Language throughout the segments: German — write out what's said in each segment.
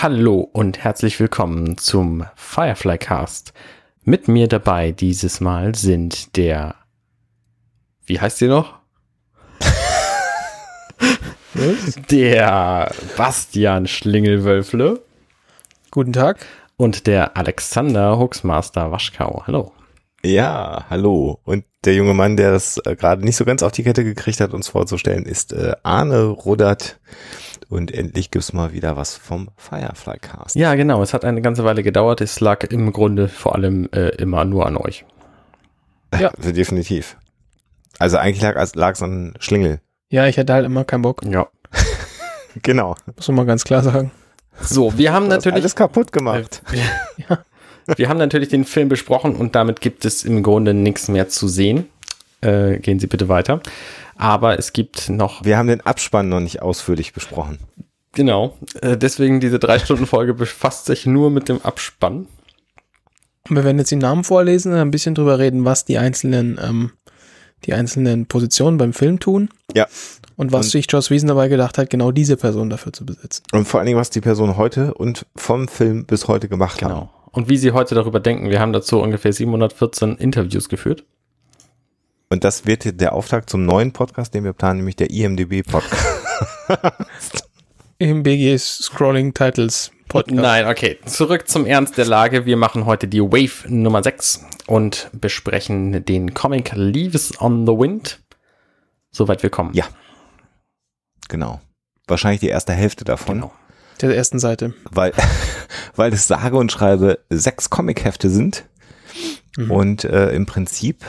Hallo und herzlich willkommen zum Firefly Cast. Mit mir dabei dieses Mal sind der, wie heißt ihr noch? der Bastian Schlingelwölfle Guten Tag. und der Alexander Huxmaster Waschkau. Hallo. Ja, hallo. Und der junge Mann, der das äh, gerade nicht so ganz auf die Kette gekriegt hat, uns vorzustellen, ist äh, Arne Ruddert. Und endlich gibt's mal wieder was vom Firefly Cast. Ja, genau. Es hat eine ganze Weile gedauert. Es lag im Grunde vor allem äh, immer nur an euch. Ja. Definitiv. Also eigentlich lag es an Schlingel. Ja, ich hatte halt immer keinen Bock. Ja. Genau. Muss man mal ganz klar sagen. So, wir haben Du hast natürlich alles kaputt gemacht. Wir haben natürlich den Film besprochen und damit gibt es im Grunde nichts mehr zu sehen. Äh, gehen Sie bitte weiter. Aber es gibt noch, Wir haben den Abspann noch nicht ausführlich besprochen. genau, äh, deswegen diese drei Stunden Folge befasst sich nur mit dem Abspann. Und wir werden jetzt die Namen vorlesen, ein bisschen drüber reden, was die einzelnen, ähm, die einzelnen Positionen beim Film tun Ja. und was Und- sich Joss Whedon dabei gedacht hat, genau diese Person dafür zu besetzen. Und vor allen Dingen, was die Person heute und vom Film bis heute gemacht haben. Genau. Und wie Sie heute darüber denken, wir haben dazu ungefähr 714 Interviews geführt. Und das wird der Auftakt zum neuen Podcast, den wir planen, nämlich der IMDB-Podcast. Im BG's Scrolling Titles Podcast. Nein, okay. Zurück zum Ernst der Lage. Wir machen heute die Wave Nummer 6 und besprechen den Comic Leaves on the Wind. Soweit wir kommen. Ja. genau. Wahrscheinlich die erste Hälfte davon. Genau. Der ersten Seite. weil, weil es sage und schreibe sechs Comichefte sind Mhm. und äh, im Prinzip,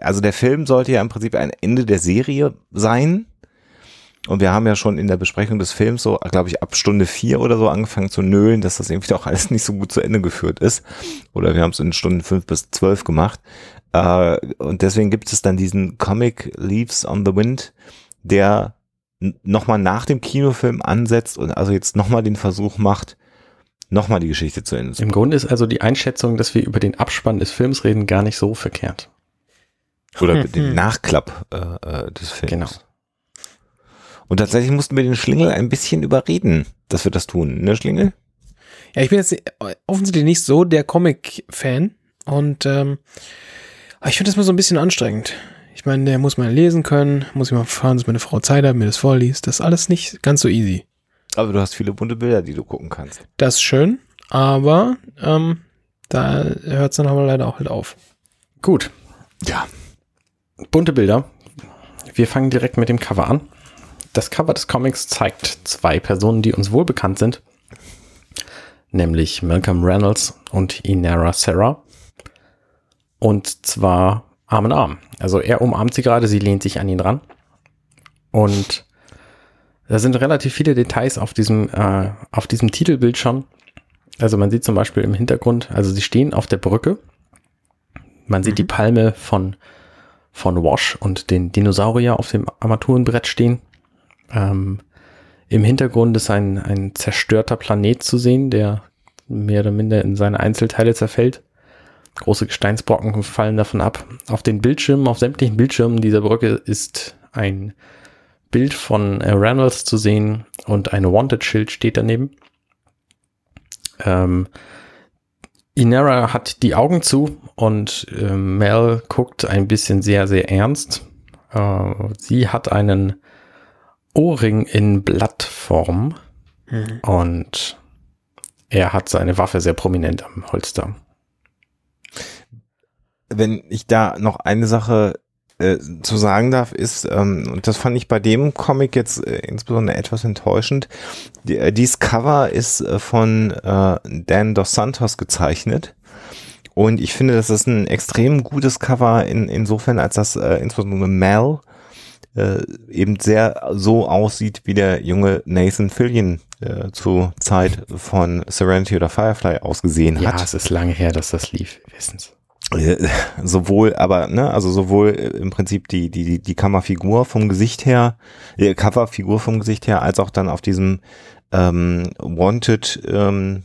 also der Film sollte ja im Prinzip ein Ende der Serie sein. Und wir haben ja schon in der Besprechung des Films so, glaube ich, ab Stunde vier oder so angefangen zu nölen, dass das irgendwie doch alles nicht so gut zu Ende geführt ist. Oder wir haben es in Stunden fünf bis zwölf gemacht. Äh, und deswegen gibt es dann diesen Comic Leaves on the Wind, der nochmal nach dem Kinofilm ansetzt und also jetzt nochmal den Versuch macht, nochmal die Geschichte zu Ende zu Im Grunde ist also die Einschätzung, dass wir über den Abspann des Films reden, gar nicht so verkehrt. Oder Hm, den hm. Nachklapp äh, äh, des Films. Genau. Und tatsächlich mussten wir den Schlingel ein bisschen überreden, dass wir das tun, ne Schlingel? Ja, ich bin jetzt offensichtlich nicht so der Comic-Fan und ähm, ich finde das mal so ein bisschen anstrengend. Ich meine, der muss mal lesen können, muss ich mal fahren, dass meine Frau Zeit hat, mir das vorliest. Das ist alles nicht ganz so easy. Aber du hast viele bunte Bilder, die du gucken kannst. Das ist schön, aber ähm, da hört es dann aber leider auch halt auf. Gut. Ja. Bunte Bilder. Wir fangen direkt mit dem Cover an. Das Cover des Comics zeigt zwei Personen, die uns wohl bekannt sind. Nämlich Malcolm Reynolds und Inara Sarah. Und zwar Arm in Arm. Also er umarmt sie gerade, sie lehnt sich an ihn ran. Und da sind relativ viele Details auf diesem, äh, auf diesem Titelbild schon. Also man sieht zum Beispiel im Hintergrund, also sie stehen auf der Brücke. Man sieht die Palme von, von Wash und den Dinosaurier auf dem Armaturenbrett stehen. Ähm, Im Hintergrund ist ein, ein zerstörter Planet zu sehen, der mehr oder minder in seine Einzelteile zerfällt. Große Gesteinsbrocken fallen davon ab. Auf den Bildschirmen, auf sämtlichen Bildschirmen dieser Brücke ist ein Bild von äh, Reynolds zu sehen und ein Wanted-Schild steht daneben. Ähm, Inara hat die Augen zu und äh, Mel guckt ein bisschen sehr, sehr ernst. Äh, sie hat einen Ohrring in Blattform und er hat seine Waffe sehr prominent am Holster. Wenn ich da noch eine Sache äh, zu sagen darf, ist, ähm, und das fand ich bei dem Comic jetzt äh, insbesondere etwas enttäuschend, die, äh, dieses Cover ist äh, von äh, Dan Dos Santos gezeichnet. Und ich finde, das ist ein extrem gutes Cover in, insofern, als das äh, insbesondere Mel äh, eben sehr so aussieht, wie der junge Nathan Fillion äh, zur Zeit von Serenity oder Firefly ausgesehen Ja, hat. es ist lange her, dass das lief. Wissen's. Äh, sowohl, aber, ne, also sowohl äh, im Prinzip die, die, die, Kammerfigur vom Gesicht her, die Coverfigur vom Gesicht her, als auch dann auf diesem ähm, Wanted ähm,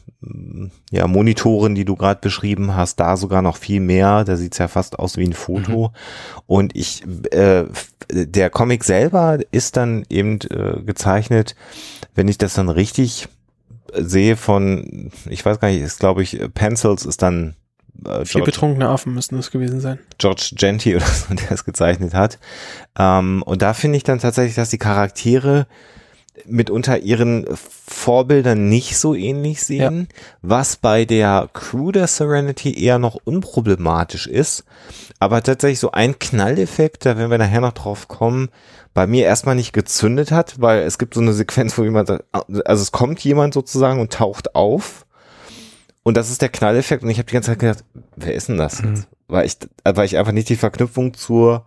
ja, Monitoren, die du gerade beschrieben hast, da sogar noch viel mehr. Da sieht's ja fast aus wie ein Foto. Und ich, äh, der Comic selber ist dann eben äh, gezeichnet, wenn ich das dann richtig sehe von, ich weiß gar nicht, ist glaube ich, Pencils ist dann äh, Vier betrunkene Affen müssten das gewesen sein. George Genti oder so, der es gezeichnet hat. Ähm, und da finde ich dann tatsächlich, dass die Charaktere mitunter ihren Vorbildern nicht so ähnlich sehen, ja. was bei der Crew der Serenity eher noch unproblematisch ist. Aber tatsächlich so ein Knalleffekt, da werden wir nachher noch drauf kommen, bei mir erstmal nicht gezündet hat, weil es gibt so eine Sequenz, wo jemand, also es kommt jemand sozusagen und taucht auf und das ist der Knalleffekt und ich habe die ganze Zeit gedacht, wer ist denn das? Mhm. Weil ich, weil ich einfach nicht die Verknüpfung zur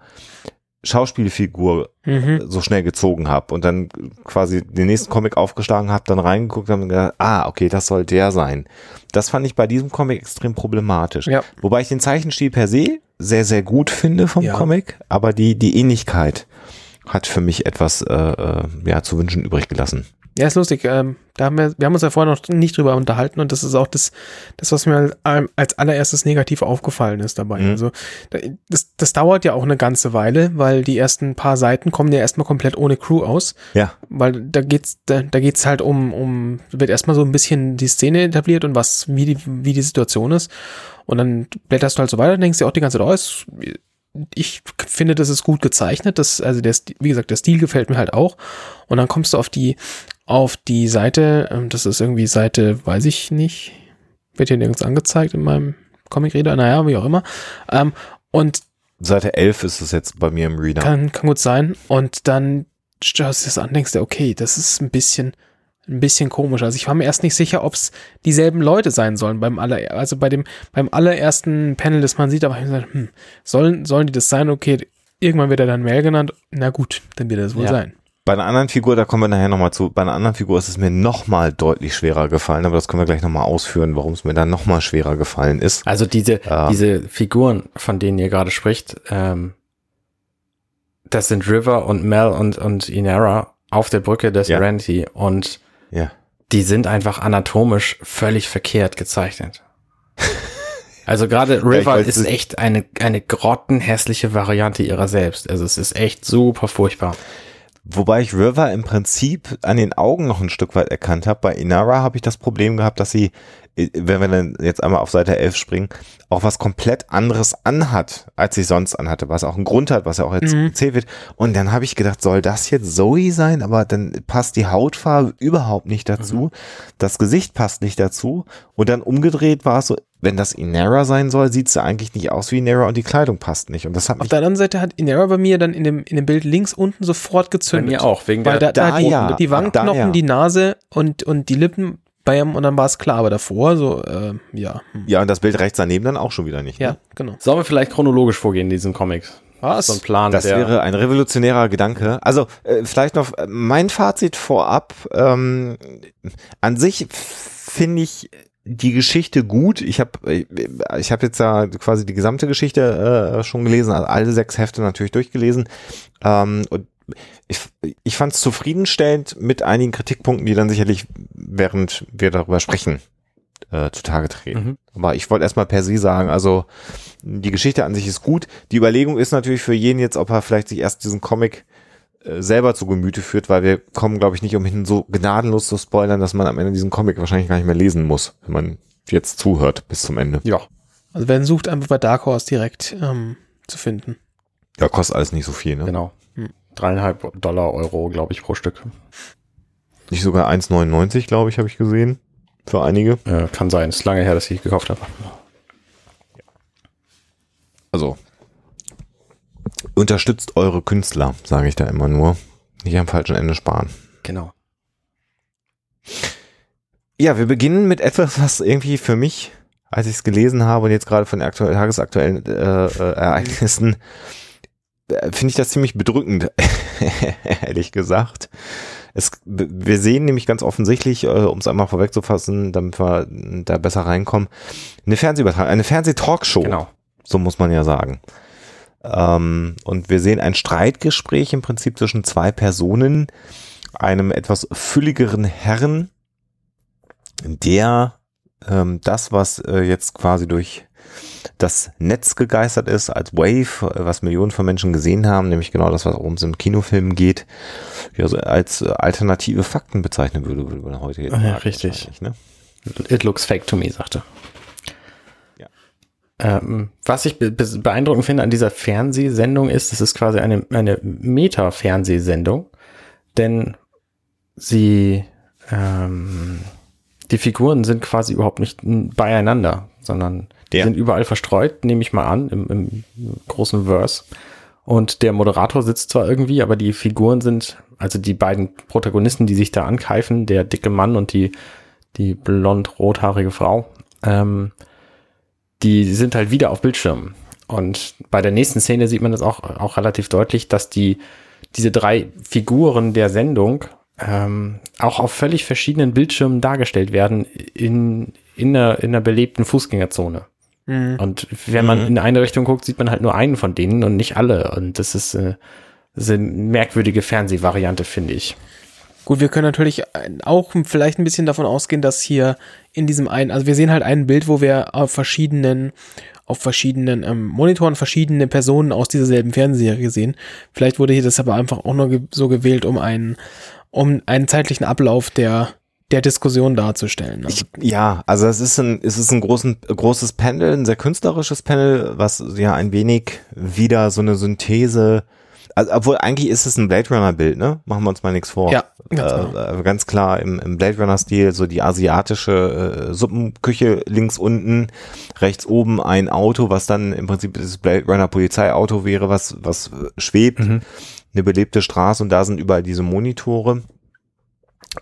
Schauspielfigur mhm. so schnell gezogen habe und dann quasi den nächsten Comic aufgeschlagen habe, dann reingeguckt habe und gedacht, ah, okay, das soll der sein. Das fand ich bei diesem Comic extrem problematisch. Ja. Wobei ich den Zeichenstil per se sehr, sehr gut finde vom ja. Comic, aber die, die Ähnlichkeit hat für mich etwas äh, äh, ja, zu wünschen übrig gelassen. Ja, ist lustig. Ähm, da haben wir, wir haben uns ja vorher noch nicht drüber unterhalten und das ist auch das, das was mir als allererstes negativ aufgefallen ist dabei. Mhm. Also das, das dauert ja auch eine ganze Weile, weil die ersten paar Seiten kommen ja erstmal komplett ohne Crew aus. Ja. Weil da geht's, da, da geht's halt um, um, wird erstmal so ein bisschen die Szene etabliert und was, wie die, wie die Situation ist. Und dann blätterst du halt so weiter und denkst dir auch die ganze Zeit, oh, ist, ich finde, das ist gut gezeichnet. Das, also der, wie gesagt, der Stil gefällt mir halt auch. Und dann kommst du auf die, auf die Seite, ähm, das ist irgendwie Seite, weiß ich nicht, wird hier nirgends angezeigt in meinem Comic-Reader, naja, wie auch immer. Ähm, und Seite 11 ist es jetzt bei mir im Reader. Kann, kann gut sein. Und dann schaust du das an, denkst du, okay, das ist ein bisschen, ein bisschen komisch. Also ich war mir erst nicht sicher, ob es dieselben Leute sein sollen beim aller, also bei dem, beim allerersten Panel, das man sieht, aber ich habe gesagt, hm, sollen, sollen die das sein? Okay, irgendwann wird er dann Mel genannt. Na gut, dann wird er es wohl ja. sein. Bei einer anderen Figur, da kommen wir nachher nochmal zu, bei einer anderen Figur ist es mir nochmal deutlich schwerer gefallen, aber das können wir gleich nochmal ausführen, warum es mir dann nochmal schwerer gefallen ist. Also diese, äh, diese Figuren, von denen ihr gerade spricht, ähm, das sind River und Mel und, und Inara auf der Brücke des ja. Serenity und ja. die sind einfach anatomisch völlig verkehrt gezeichnet. Also gerade River ja, ist echt eine, eine grottenhässliche Variante ihrer selbst. Also es ist echt super furchtbar. Wobei ich River im Prinzip an den Augen noch ein Stück weit erkannt habe. Bei Inara habe ich das Problem gehabt, dass sie, wenn wir dann jetzt einmal auf Seite 11 springen, auch was komplett anderes anhat, als sie sonst anhatte, was auch einen Grund hat, was ja auch jetzt mhm. erzählt wird. Und dann habe ich gedacht, soll das jetzt Zoe sein? Aber dann passt die Hautfarbe überhaupt nicht dazu. Mhm. Das Gesicht passt nicht dazu. Und dann umgedreht war es so, wenn das Inera sein soll, sieht sie eigentlich nicht aus wie Inera und die Kleidung passt nicht. Und das hat Auf der anderen Seite hat Inera bei mir dann in dem, in dem Bild links unten sofort gezündet. Bei mir auch, wegen Weil der, da, da die, ja, die Wangenknochen, ja. die Nase und, und die Lippen bei ihm und dann war es klar, aber davor so, äh, ja. Hm. Ja, und das Bild rechts daneben dann auch schon wieder nicht. Ne? Ja, genau. Sollen wir vielleicht chronologisch vorgehen in diesem Comic? Was? So ein Plan. Das wäre ein revolutionärer Gedanke. Also äh, vielleicht noch äh, mein Fazit vorab. Ähm, an sich finde ich die Geschichte gut. Ich habe äh, ich habe jetzt ja quasi die gesamte Geschichte äh, schon gelesen, also alle sechs Hefte natürlich durchgelesen. Ähm, und ich, ich fand es zufriedenstellend mit einigen Kritikpunkten, die dann sicherlich, während wir darüber sprechen, äh, zutage treten. Mhm. Aber ich wollte erstmal per se sagen, also die Geschichte an sich ist gut. Die Überlegung ist natürlich für jeden jetzt, ob er vielleicht sich erst diesen Comic äh, selber zu Gemüte führt, weil wir kommen, glaube ich, nicht umhin, so gnadenlos zu spoilern, dass man am Ende diesen Comic wahrscheinlich gar nicht mehr lesen muss, wenn man jetzt zuhört bis zum Ende. Ja. Also wenn sucht, einfach bei Dark Horse direkt ähm, zu finden. Ja, kostet alles nicht so viel, ne? Genau. Dreieinhalb Dollar Euro, glaube ich, pro Stück. Nicht sogar 1,99, glaube ich, habe ich gesehen. Für einige. Äh, kann sein. Ist lange her, dass ich gekauft habe. Also, Unterstützt eure Künstler, sage ich da immer nur. Nicht am falschen Ende sparen. Genau. Ja, wir beginnen mit etwas, was irgendwie für mich, als ich es gelesen habe und jetzt gerade von den aktuell, tagesaktuellen äh, äh, Ereignissen, finde ich das ziemlich bedrückend, ehrlich gesagt. Es, wir sehen nämlich ganz offensichtlich, äh, um es einmal vorwegzufassen, damit wir da besser reinkommen, eine Fernsehübertragung, eine Fernsehtalkshow. Genau. So muss man ja sagen. Ähm, und wir sehen ein Streitgespräch im Prinzip zwischen zwei Personen, einem etwas fülligeren Herrn, der ähm, das, was äh, jetzt quasi durch das Netz gegeistert ist als Wave, was Millionen von Menschen gesehen haben, nämlich genau das, was worum es im Kinofilm geht, ja, so als alternative Fakten bezeichnen würde, würde man heute jetzt Ja, sagen, richtig. Ne? It looks fake to me, sagte. Ja. Ähm, was ich be be- beeindruckend finde an dieser Fernsehsendung ist, es ist quasi eine, eine Meta-Fernsehsendung, denn sie, ähm, die Figuren sind quasi überhaupt nicht beieinander, sondern die Ja. sind überall verstreut, nehme ich mal an, im, im großen Verse. Und der Moderator sitzt zwar irgendwie, aber die Figuren sind, also die beiden Protagonisten, die sich da ankeifen, der dicke Mann und die, die blond-rothaarige Frau, ähm, die sind halt wieder auf Bildschirmen. Und bei der nächsten Szene sieht man das auch, auch relativ deutlich, dass die, diese drei Figuren der Sendung ähm, auch auf völlig verschiedenen Bildschirmen dargestellt werden in, in, einer, in einer belebten Fußgängerzone. Mhm. Und wenn man in eine Richtung guckt, sieht man halt nur einen von denen und nicht alle. Und das ist, äh, das ist eine merkwürdige Fernsehvariante, finde ich. Gut, wir können natürlich auch vielleicht ein bisschen davon ausgehen, dass hier in diesem einen, also wir sehen halt ein Bild, wo wir auf verschiedenen, auf verschiedenen ähm, Monitoren verschiedene Personen aus dieser selben Fernsehserie sehen. Vielleicht wurde hier das aber einfach auch nur so gewählt, um einen, um einen zeitlichen Ablauf der, der Diskussion darzustellen. Also, Ich, ja, also es ist ein, es ist ein großen, großes Panel, ein sehr künstlerisches Panel, was ja ein wenig wieder so eine Synthese, also, obwohl eigentlich ist es ein Blade Runner Bild, ne? Machen wir uns mal nichts vor. Ja, ganz genau. äh, äh, ganz klar im, im Blade Runner Stil, so die asiatische äh, Suppenküche links unten, rechts oben ein Auto, was dann im Prinzip das Blade Runner Polizeiauto wäre, was, was äh, schwebt, eine belebte Straße und da sind überall diese Monitore.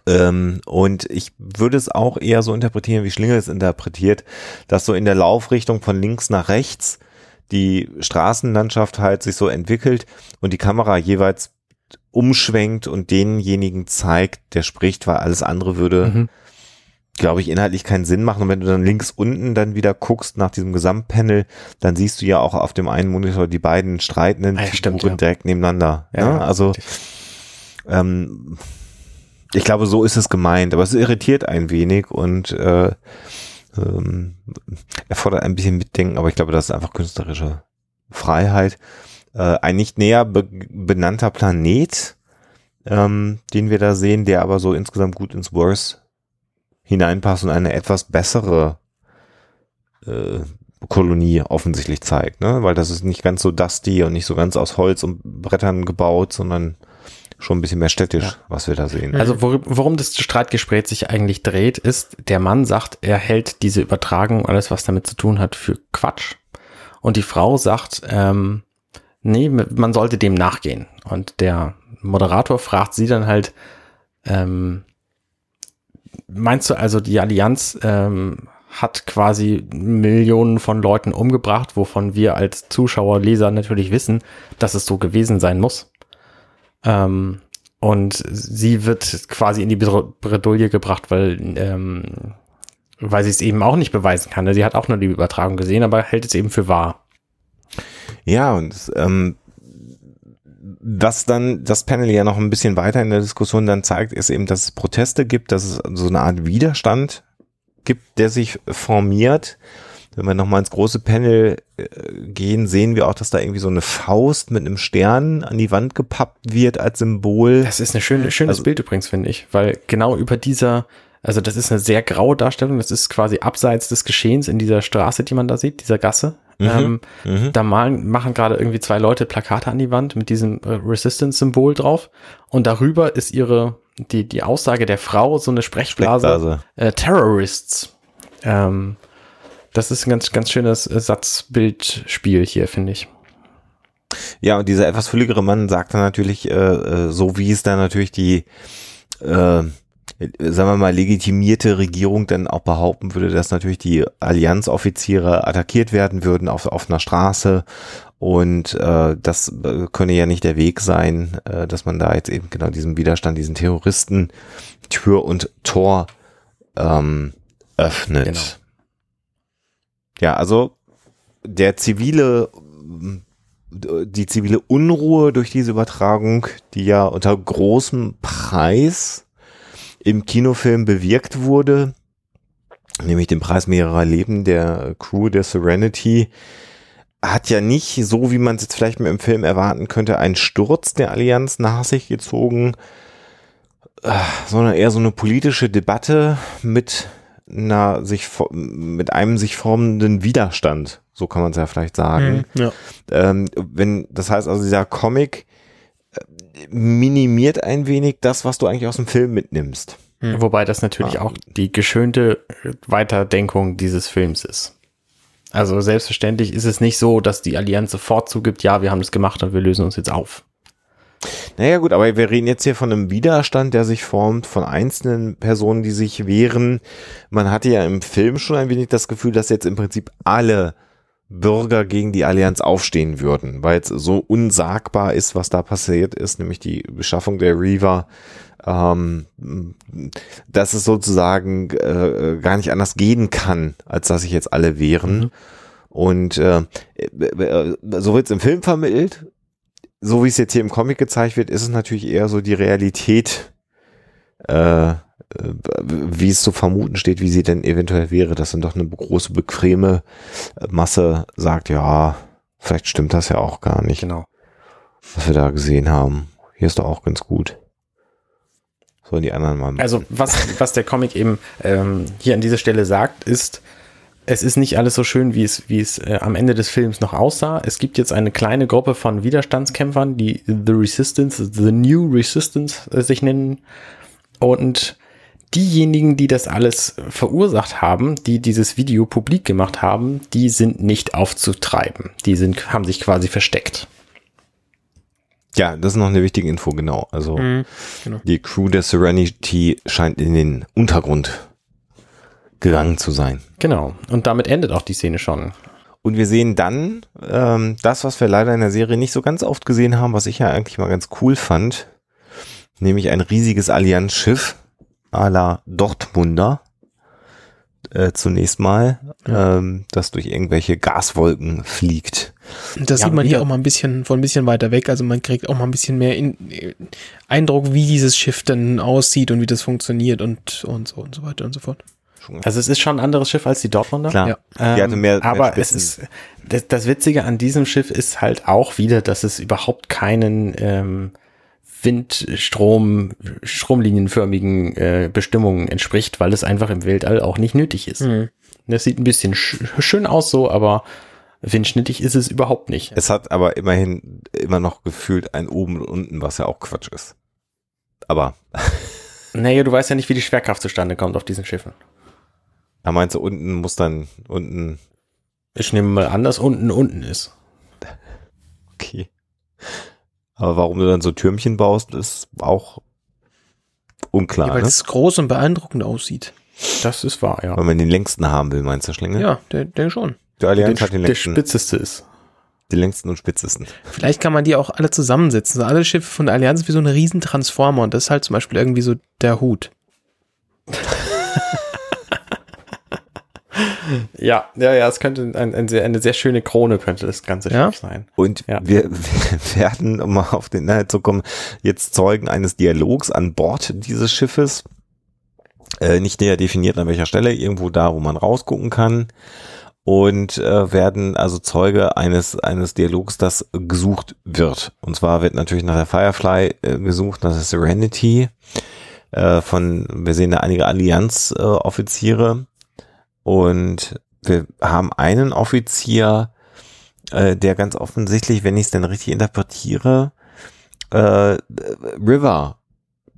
Ähm, und ich würde es auch eher so interpretieren, wie Schlingel es interpretiert, dass so in der Laufrichtung von links nach rechts die Straßenlandschaft halt sich so entwickelt und die Kamera jeweils umschwenkt und denjenigen zeigt, der spricht, weil alles andere würde, Mhm. glaube ich, inhaltlich keinen Sinn machen. Und wenn du dann links unten dann wieder guckst nach diesem Gesamtpanel, dann siehst du ja auch auf dem einen Monitor die beiden streitenden Ah ja, stimmt, Figuren ja. direkt nebeneinander. Ja, ne? Also ähm, ich glaube, so ist es gemeint, aber es irritiert ein wenig und äh, ähm, erfordert ein bisschen Mitdenken, aber ich glaube, das ist einfach künstlerische Freiheit. Äh, ein nicht näher be benannter Planet, ähm, den wir da sehen, der aber so insgesamt gut ins Worse hineinpasst und eine etwas bessere äh, Kolonie offensichtlich zeigt, ne? Weil das ist nicht ganz so dusty und nicht so ganz aus Holz und Brettern gebaut, sondern schon ein bisschen mehr städtisch, Ja. was wir da sehen. Also wor worum das Streitgespräch sich eigentlich dreht, ist, der Mann sagt, er hält diese Übertragung, alles was damit zu tun hat, für Quatsch. Und die Frau sagt, ähm, nee, man sollte dem nachgehen. Und der Moderator fragt sie dann halt, ähm, meinst du also, die Allianz ähm, hat quasi Millionen von Leuten umgebracht, wovon wir als Zuschauer, Leser natürlich wissen, dass es so gewesen sein muss? Ähm, und sie wird quasi in die Bredouille gebracht, weil, ähm, weil sie es eben auch nicht beweisen kann. Sie hat auch nur die Übertragung gesehen, aber hält es eben für wahr. Ja, und ähm, was dann das Panel ja noch ein bisschen weiter in der Diskussion dann zeigt, ist eben, dass es Proteste gibt, dass es so eine Art Widerstand gibt, der sich formiert. Wenn wir nochmal ins große Panel äh, gehen, sehen wir auch, dass da irgendwie so eine Faust mit einem Stern an die Wand gepappt wird als Symbol. Das ist ein schön, schönes Also- Bild übrigens, finde ich, weil genau über dieser, also das ist eine sehr graue Darstellung, das ist quasi abseits des Geschehens in dieser Straße, die man da sieht, dieser Gasse. Ähm, Mhm. Da malen, machen gerade irgendwie zwei Leute Plakate an die Wand mit diesem äh, Resistance-Symbol drauf und darüber ist ihre, die, die Aussage der Frau, so eine Sprechblase, Sprechblase. äh, Terrorists. Ähm, das ist ein ganz, ganz schönes äh, Satzbildspiel hier, finde ich. Ja, und dieser etwas fülligere Mann sagt dann natürlich, äh, äh, so wie es dann natürlich die, äh, sagen wir mal, legitimierte Regierung dann auch behaupten würde, dass natürlich die Allianzoffiziere attackiert werden würden auf, auf einer Straße und äh, das äh, könne ja nicht der Weg sein, äh, dass man da jetzt eben genau diesem Widerstand, diesen Terroristen Tür und Tor ähm, öffnet. Genau. Ja, also der zivile die zivile Unruhe durch diese Übertragung, die ja unter großem Preis im Kinofilm bewirkt wurde, nämlich den Preis mehrerer Leben der Crew der Serenity, hat ja nicht, so wie man es jetzt vielleicht dem Film erwarten könnte, einen Sturz der Allianz nach sich gezogen, sondern eher so eine politische Debatte mit einer sich mit einem sich formenden Widerstand, so kann man es ja vielleicht sagen. Mhm, ja. Ähm, wenn das heißt also dieser Comic äh, minimiert ein wenig das, was du eigentlich aus dem Film mitnimmst. Mhm. Wobei das natürlich Ah. auch die geschönte Weiterdenkung dieses Films ist. Also selbstverständlich ist es nicht so, dass die Allianz sofort zugibt, ja, wir haben das gemacht und wir lösen uns jetzt auf. Naja gut, aber wir reden jetzt hier von einem Widerstand, der sich formt von einzelnen Personen, die sich wehren. Man hatte ja im Film schon ein wenig das Gefühl, dass jetzt im Prinzip alle Bürger gegen die Allianz aufstehen würden, weil es so unsagbar ist, was da passiert ist, nämlich die Beschaffung der Reaver, ähm, dass es sozusagen äh, gar nicht anders gehen kann, als dass sich jetzt alle wehren. Und äh, äh, so wird es im Film vermittelt, so wie es jetzt hier im Comic gezeigt wird, ist es natürlich eher so die Realität, äh, äh, wie es zu vermuten steht, wie sie denn eventuell wäre, dass dann doch eine große, bequeme Masse sagt, ja, vielleicht stimmt das ja auch gar nicht, Genau. was wir da gesehen haben. Hier ist doch auch ganz gut. Sollen die anderen mal Also was, was der Comic eben ähm, hier an dieser Stelle sagt, ist, es ist nicht alles so schön, wie es, wie es äh, am Ende des Films noch aussah. Es gibt jetzt eine kleine Gruppe von Widerstandskämpfern, die The Resistance, The New Resistance äh, sich nennen. Und diejenigen, die das alles verursacht haben, die dieses Video publik gemacht haben, die sind nicht aufzutreiben. Die sind, haben sich quasi versteckt. Ja, das ist noch eine wichtige Info, genau. Also Mhm, genau. die Crew der Serenity scheint in den Untergrund gegangen zu sein. Genau. Und damit endet auch die Szene schon. Und wir sehen dann ähm, das, was wir leider in der Serie nicht so ganz oft gesehen haben, was ich ja eigentlich mal ganz cool fand, nämlich ein riesiges Allianz-Schiff à la Dortmunder. Äh, zunächst mal, ähm, das durch irgendwelche Gaswolken fliegt. Und Das Ja, sieht man hier auch mal ein bisschen von ein bisschen weiter weg. Also man kriegt auch mal ein bisschen mehr in, äh, Eindruck, wie dieses Schiff dann aussieht und wie das funktioniert und, und so und so weiter und so fort. Also es ist schon ein anderes Schiff als die Dortmunder. Klar, Ja. Ähm, die hatte mehr, aber mehr es ist das, das Witzige an diesem Schiff ist halt auch wieder, dass es überhaupt keinen ähm, Windstrom, stromlinienförmigen äh, Bestimmungen entspricht, weil es einfach im Weltall auch nicht nötig ist. Mhm. Das sieht ein bisschen sch schön aus so, aber windschnittig ist es überhaupt nicht. Es hat aber immerhin immer noch gefühlt ein oben und unten, was ja auch Quatsch ist. Aber, Naja, du weißt ja nicht, wie die Schwerkraft zustande kommt auf diesen Schiffen. Da meinst du, unten muss dann, unten, Ich nehme mal an, dass unten unten ist. okay. Aber warum du dann so Türmchen baust, ist auch unklar, Ja, weil ne? es groß und beeindruckend aussieht. Das ist wahr, ja. Weil man den längsten haben will, meinst du, Schlinge? Ja, der, der schon. Der Allianz Der, hat den der längsten, spitzeste ist. den längsten und spitzesten. Vielleicht kann man die auch alle zusammensetzen. So alle Schiffe von der Allianz sind wie so eine riesen Transformer und das ist halt zum Beispiel irgendwie so der Hut. Ja, ja, ja, es könnte ein, ein sehr, eine sehr schöne Krone könnte das ganze Ja? Schiff sein. Und Ja. wir, wir werden, um mal auf den Inhalt zu kommen, jetzt Zeugen eines Dialogs an Bord dieses Schiffes. Äh, nicht näher definiert an welcher Stelle, irgendwo da, wo man rausgucken kann. Und äh, werden also Zeuge eines, eines Dialogs, das gesucht wird. Und zwar wird natürlich nach der Firefly äh, gesucht, nach der Serenity. Äh, von, wir sehen da einige Allianz-Offiziere. Und wir haben einen Offizier, äh, der ganz offensichtlich, wenn ich es denn richtig interpretiere, äh, River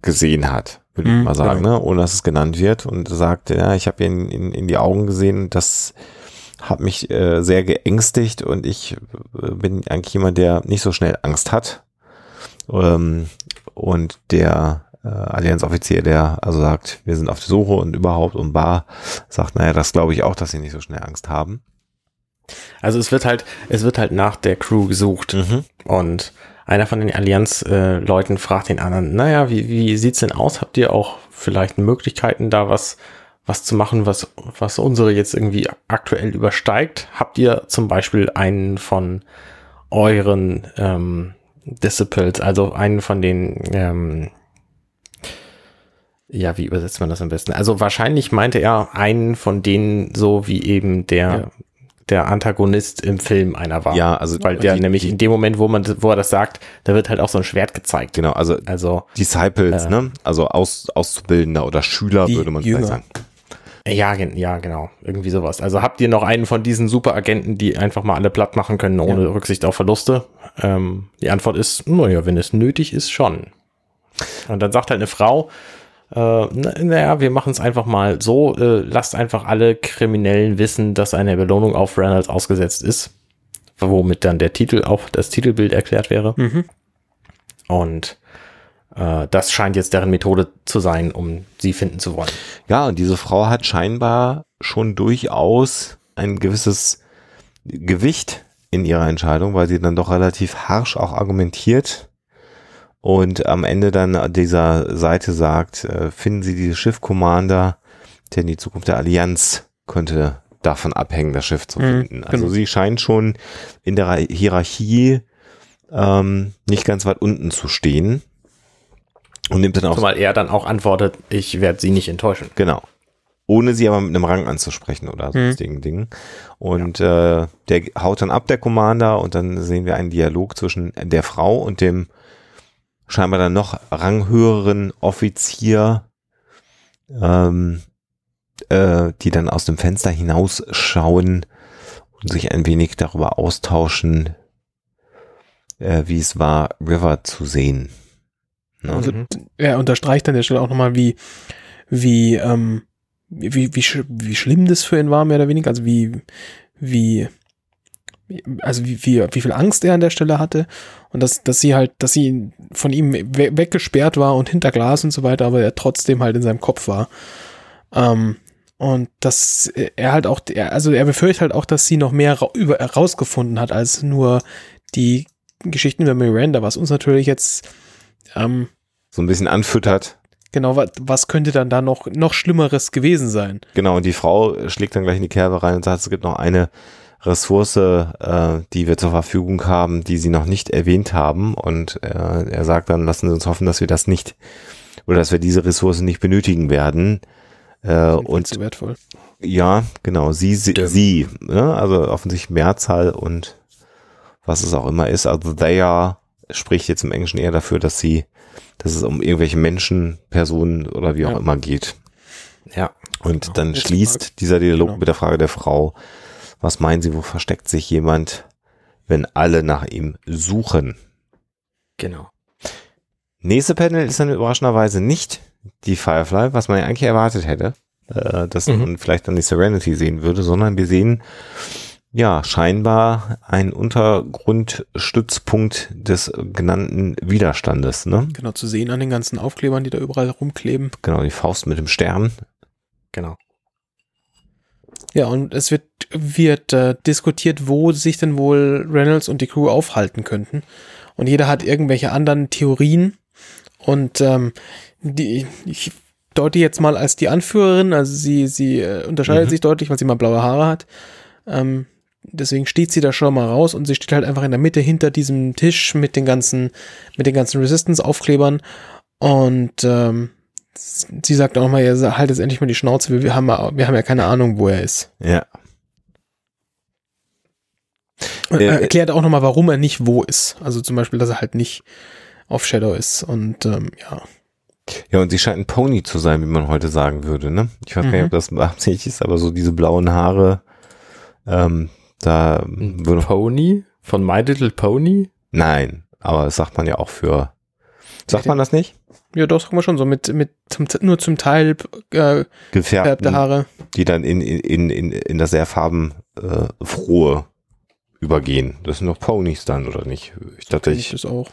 gesehen hat, würde ich Mhm, mal sagen, genau. ne? ohne dass es genannt wird und sagt, ja, ich habe ihn in, in die Augen gesehen das hat mich äh, sehr geängstigt und ich äh, bin eigentlich jemand, der nicht so schnell Angst hat. Ähm, und der äh, Allianzoffizier, der also sagt, wir sind auf der Suche und überhaupt und bar, sagt, naja, das glaube ich auch, dass sie nicht so schnell Angst haben. Also es wird halt, es wird halt nach der Crew gesucht Mhm. und einer von den Allianz-Leuten fragt den anderen, naja, wie, wie sieht's denn aus? Habt ihr auch vielleicht Möglichkeiten, da was, was zu machen, was, was unsere jetzt irgendwie aktuell übersteigt? Habt ihr zum Beispiel einen von euren ähm, Disciples, also einen von den ähm, Ja, wie übersetzt man das am besten? Also wahrscheinlich meinte er einen von denen, so wie eben der, Ja. der Antagonist im Film einer war. Ja, also Weil der die, nämlich die, in dem Moment, wo man, wo er das sagt, da wird halt auch so ein Schwert gezeigt. genau, also Also, Disciples, Äh. ne? Also Aus, Auszubildender oder Schüler, würde man Jünger. vielleicht sagen. ja, ja, genau. Irgendwie sowas. Also habt ihr noch einen von diesen Superagenten, die einfach mal alle platt machen können, ohne Rücksicht auf Verluste? Ähm, die Antwort ist, naja, wenn es nötig ist, schon. Und dann sagt halt eine Frau, äh, na- naja, wir machen es einfach mal so, äh, lasst einfach alle Kriminellen wissen, dass eine Belohnung auf Reynolds ausgesetzt ist, womit dann der Titel auch das Titelbild erklärt wäre. Mhm. Und äh, das scheint jetzt deren Methode zu sein, um sie finden zu wollen. Ja, und diese Frau hat scheinbar schon durchaus ein gewisses Gewicht in ihrer Entscheidung, weil sie dann doch relativ harsch auch argumentiert und am Ende dann an dieser Seite sagt, äh, finden Sie dieses Schiff Commander, denn die Zukunft der Allianz könnte davon abhängen, das Schiff zu Mhm, finden. Also genau. sie scheint schon in der Hierarchie ähm, nicht ganz weit unten zu stehen und nimmt dann auch Zumal er dann auch antwortet, ich werde sie nicht enttäuschen. Genau. Ohne sie aber mit einem Rang anzusprechen oder Mhm. sonstigen Dingen. Und äh, der haut dann ab, der Commander, und dann sehen wir einen Dialog zwischen der Frau und dem scheinbar dann noch ranghöheren Offizier, ähm, äh, die dann aus dem Fenster hinausschauen und sich ein wenig darüber austauschen, äh, wie es war, River zu sehen. Ne? Also Mhm. er unterstreicht an der Stelle auch nochmal, wie, wie, ähm, wie, wie, wie, sch wie schlimm das für ihn war, mehr oder weniger. Also wie, wie- also wie, wie, wie viel Angst er an der Stelle hatte. Und dass, dass sie halt, dass sie von ihm we weggesperrt war und hinter Glas und so weiter, aber er trotzdem halt in seinem Kopf war. Ähm, und dass er halt auch, also er befürchtet halt auch, dass sie noch mehr ra über, herausgefunden hat, als nur die Geschichten über Miranda, was uns natürlich jetzt ähm, so ein bisschen anfüttert. Genau, was, was könnte dann da noch, noch Schlimmeres gewesen sein? Genau, und die Frau schlägt dann gleich in die Kerbe rein und sagt, es gibt noch eine Ressource, äh, die wir zur Verfügung haben, die sie noch nicht erwähnt haben. Und äh, er sagt dann, lassen Sie uns hoffen, dass wir das nicht oder dass wir diese Ressource nicht benötigen werden. Äh, und so wertvoll. ja, genau, sie, sie, sie ne? also offensichtlich Mehrzahl und was es auch immer ist. Also they are spricht jetzt im Englischen eher dafür, dass sie, dass es um irgendwelche Menschen, Personen oder wie auch Ja. immer geht. Ja. Und Genau. dann Jetzt schließt dieser Dialog Genau. mit der Frage der Frau, was meinen Sie, wo versteckt sich jemand, wenn alle nach ihm suchen? Genau. Nächste Panel ist dann überraschenderweise nicht die Firefly, was man ja eigentlich erwartet hätte, äh, dass Mhm. man vielleicht dann die Serenity sehen würde, sondern wir sehen ja scheinbar einen Untergrundstützpunkt des genannten Widerstandes. Ne? Genau, zu sehen an den ganzen Aufklebern, die da überall rumkleben. Genau, die Faust mit dem Stern. Genau. Ja, und es wird, wird äh, diskutiert, wo sich denn wohl Reynolds und die Crew aufhalten könnten. Und jeder hat irgendwelche anderen Theorien. Und ähm, die, ich deute jetzt mal als die Anführerin, also sie, sie äh, unterscheidet Mhm. sich deutlich, weil sie mal blaue Haare hat. Ähm, deswegen steht sie da schon mal raus und sie steht halt einfach in der Mitte hinter diesem Tisch mit den ganzen, mit den ganzen Resistance-Aufklebern. Und ähm, sie sagt auch mal, ja, halt jetzt endlich mal die Schnauze, wir, haben, ja- wir haben ja keine Ahnung, wo er ist. Ja. Und er erklärt auch nochmal, warum er nicht wo ist. Also zum Beispiel, dass er halt nicht auf Shadow ist. Und ähm, ja, Ja, und sie scheint ein Pony zu sein, wie man heute sagen würde, ne? Ich weiß gar nicht, Mhm. ob das beabsichtigt ist, aber so diese blauen Haare, ähm, da Ein würde, Pony von My Little Pony? nein, aber das sagt man ja auch für, sagt man das nicht? ja, doch, sagen wir schon so, mit, mit zum, nur zum Teil äh, gefärbte Gefärbten, Haare. die dann in, in, in, in das sehr farbenfrohe äh, übergehen. Das sind doch Ponys dann, oder nicht? Ich dachte, ich ich das auch.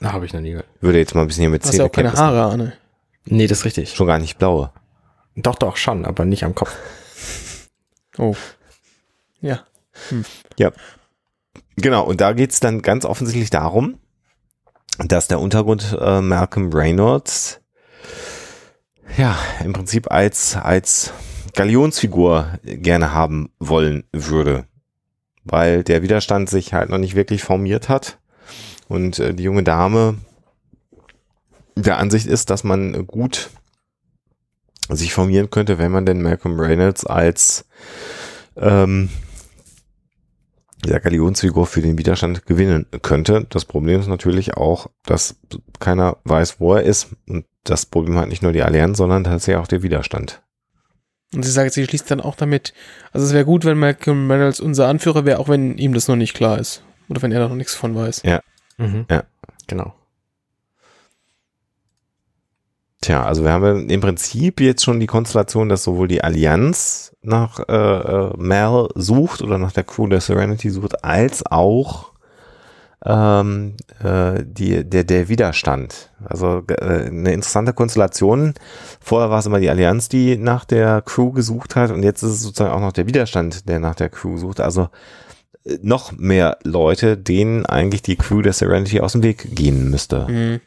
Na, habe ich noch nie gehört. würde jetzt mal ein bisschen hier mit Du hast ja auch keine Haare, Anne. Nee, das ist richtig. Schon gar nicht blaue. Doch, doch, schon, aber nicht am Kopf. Oh. Ja. Genau, und da geht's dann ganz offensichtlich darum, dass der Untergrund äh, Malcolm Reynolds ja im Prinzip als, als Galionsfigur gerne haben wollen würde. Weil der Widerstand sich halt noch nicht wirklich formiert hat und äh, die junge Dame der Ansicht ist, dass man gut sich formieren könnte, wenn man denn Malcolm Reynolds als ähm, der Galionsfigur für den Widerstand gewinnen könnte. Das Problem ist natürlich auch, dass keiner weiß, wo er ist. Und das Problem hat nicht nur die Allianz, sondern tatsächlich auch der Widerstand. Und sie sagt, sie schließt dann auch damit, also es wäre gut, wenn Malcolm Reynolds unser Anführer wäre, auch wenn ihm das noch nicht klar ist. Oder wenn er da noch nichts von weiß. Ja. Mhm. Ja. Genau. Tja, also wir haben im Prinzip jetzt schon die Konstellation, dass sowohl die Allianz nach äh, äh, Mal sucht oder nach der Crew der Serenity sucht, als auch ähm, äh, die, der, der Widerstand. Also äh, eine interessante Konstellation. Vorher war es immer die Allianz, die nach der Crew gesucht hat und jetzt ist es sozusagen auch noch der Widerstand, der nach der Crew sucht. Also äh, noch mehr Leute, denen eigentlich die Crew der Serenity aus dem Weg gehen müsste. Mhm.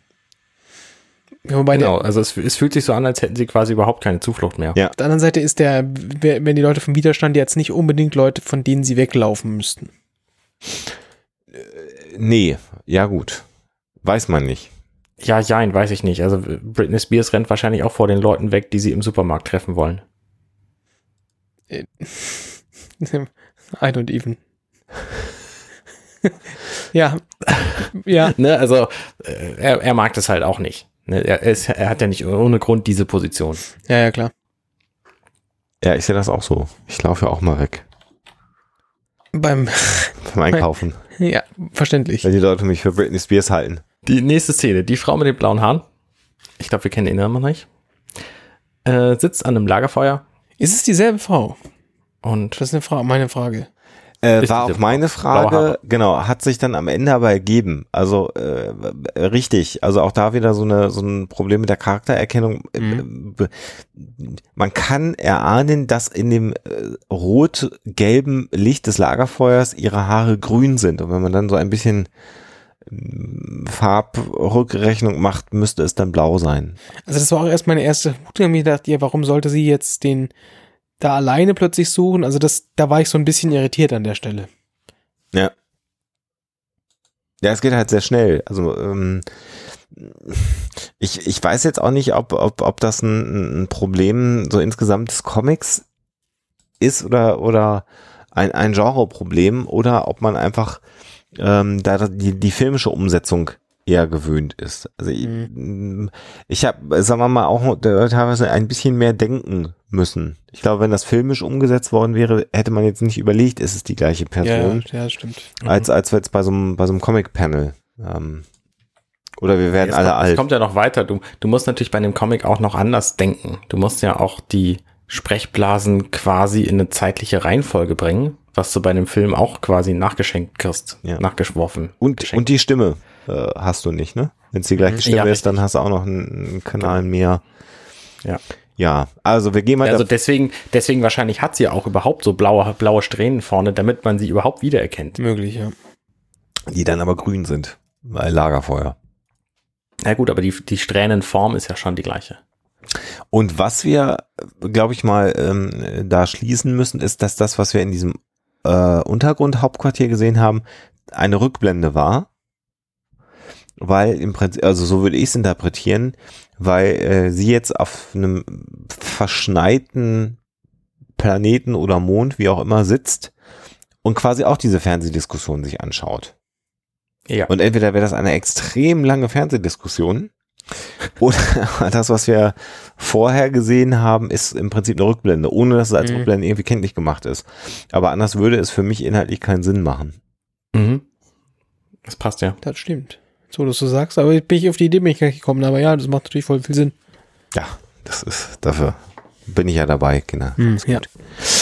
Wobei genau, der, also es, es fühlt sich so an, als hätten sie quasi überhaupt keine Zuflucht mehr. Ja. auf der anderen Seite ist der, wenn die Leute vom Widerstand jetzt nicht unbedingt Leute, von denen sie weglaufen müssten. Nee, ja gut. Weiß man nicht. Ja, jein, weiß ich nicht. Also Britney Spears rennt wahrscheinlich auch vor den Leuten weg, die sie im Supermarkt treffen wollen. I don't even. ja. Ja. Ne, also äh, er, er mag das halt auch nicht. Ne, er, ist, er hat ja nicht ohne Grund diese Position. Ja, ja, klar. Ja, ich sehe das auch so. Ich laufe ja auch mal weg Beim, vom Einkaufen, ja, verständlich. weil die Leute mich für Britney Spears halten. Die nächste Szene, die Frau mit den blauen Haaren, ich glaube, wir kennen ihn immer noch nicht, äh, sitzt an einem Lagerfeuer Ist es dieselbe Frau? und Das ist eine Frage, meine Frage. Äh, war auch meine. Frage, genau, hat sich dann am Ende aber ergeben. Also äh, richtig, also auch da wieder so eine so ein Problem mit der Charaktererkennung. Mhm. Äh, Man kann erahnen, dass in dem äh, rot-gelben Licht des Lagerfeuers ihre Haare grün sind. Und wenn man dann so ein bisschen ähm, Farbrückrechnung macht, müsste es dann blau sein. Also das war auch erst meine erste Wut. Ich gedacht, ja, warum sollte sie jetzt den da alleine plötzlich suchen? Also das, da war ich so ein bisschen irritiert an der Stelle. Ja. Ja, es geht halt sehr schnell. Also ähm, ich, ich weiß jetzt auch nicht, ob, ob, ob das ein, ein Problem so insgesamt des Comics ist oder, oder ein, ein Genre-Problem oder ob man einfach ähm, da die, die filmische Umsetzung eher gewöhnt ist. Also ich, ich habe, sagen wir mal, auch teilweise ein bisschen mehr denken müssen. Ich glaube, wenn das filmisch umgesetzt worden wäre, hätte man jetzt nicht überlegt, ist es die gleiche Person Ja, ja, stimmt. als als jetzt bei so einem bei so einem Comic Panel ähm, oder wir werden es alle kommt, es alt kommt ja noch weiter. Du, du musst natürlich bei einem Comic auch noch anders denken. Du musst ja auch die Sprechblasen quasi in eine zeitliche Reihenfolge bringen, was du bei einem Film auch quasi nachgeschenkt kriegst, Ja. nachgeschworfen. und geschenkt. und die Stimme äh, hast du nicht ne wenn es die gleiche Stimme Ja, ist dann hast du auch noch einen, einen Kanal mehr Ja. ja also wir gehen mal Also deswegen, deswegen wahrscheinlich hat sie ja auch überhaupt so blaue, blaue Strähnen vorne, damit man sie überhaupt wiedererkennt. Möglich, ja. die dann aber grün sind weil Lagerfeuer Na gut, aber die, die Strähnenform ist ja schon die gleiche. und was wir glaube ich mal ähm, da schließen müssen ist dass das was wir in diesem äh, Untergrundhauptquartier gesehen haben eine Rückblende war weil im Prinzip, also so würde ich es interpretieren, weil äh, sie jetzt auf einem verschneiten Planeten oder Mond, wie auch immer, sitzt und quasi auch diese Fernsehdiskussion sich anschaut. Ja. Und entweder wäre das eine extrem lange Fernsehdiskussion oder das, was wir vorher gesehen haben, ist im Prinzip eine Rückblende, ohne dass es als Mhm. Rückblende irgendwie kenntlich gemacht ist. Aber anders würde es für mich inhaltlich keinen Sinn machen. Mhm. Das passt ja. Das stimmt. So, dass du sagst, aber bin ich auf die Idee bin ich gar nicht gekommen, aber ja, das macht natürlich voll viel Sinn. Ja, das ist, dafür bin ich ja dabei, Kinder. Hm, ja.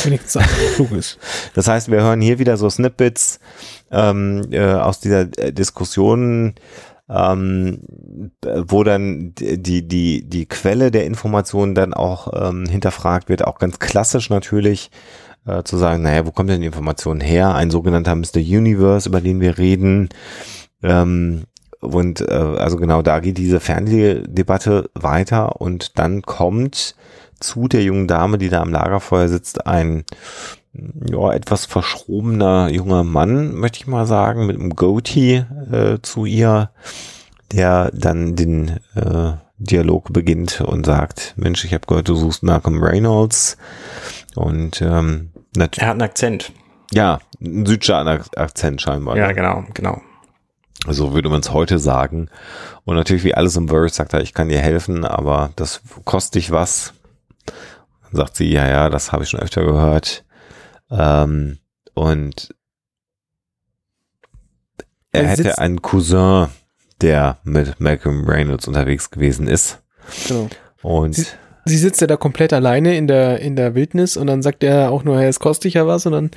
Wenigstens klug ist. Das heißt, wir hören hier wieder so Snippets ähm, äh, aus dieser äh, Diskussion, ähm, äh, wo dann die, die, die Quelle der Informationen dann auch ähm, hinterfragt wird, auch ganz klassisch natürlich, äh, zu sagen, naja, wo kommt denn die Information her? Ein sogenannter Mr. Universe, über den wir reden. Ähm, und äh, also genau da geht diese Fernsehdebatte weiter und dann kommt zu der jungen Dame, die da am Lagerfeuer sitzt, ein ja, etwas verschrobener junger Mann, möchte ich mal sagen, mit einem Goatee äh, zu ihr, der dann den, äh, Dialog beginnt und sagt, Mensch, ich habe gehört, du suchst Malcolm Reynolds. Und ähm, er hat einen Akzent. Ja, einen Südstaaten-Akzent scheinbar. Ja, genau, genau. So würde man es heute sagen. Und natürlich, wie alles im Verse, sagt er, ich kann dir helfen, aber das kostet dich was. Dann sagt sie, ja, ja, das habe ich schon öfter gehört. Ähm, und er, Er hätte einen Cousin, der mit Malcolm Reynolds unterwegs gewesen ist. Genau. Und Sie- Sie sitzt ja da komplett alleine in der, in der Wildnis und dann sagt er auch nur, hey, es kostet dich ja was und dann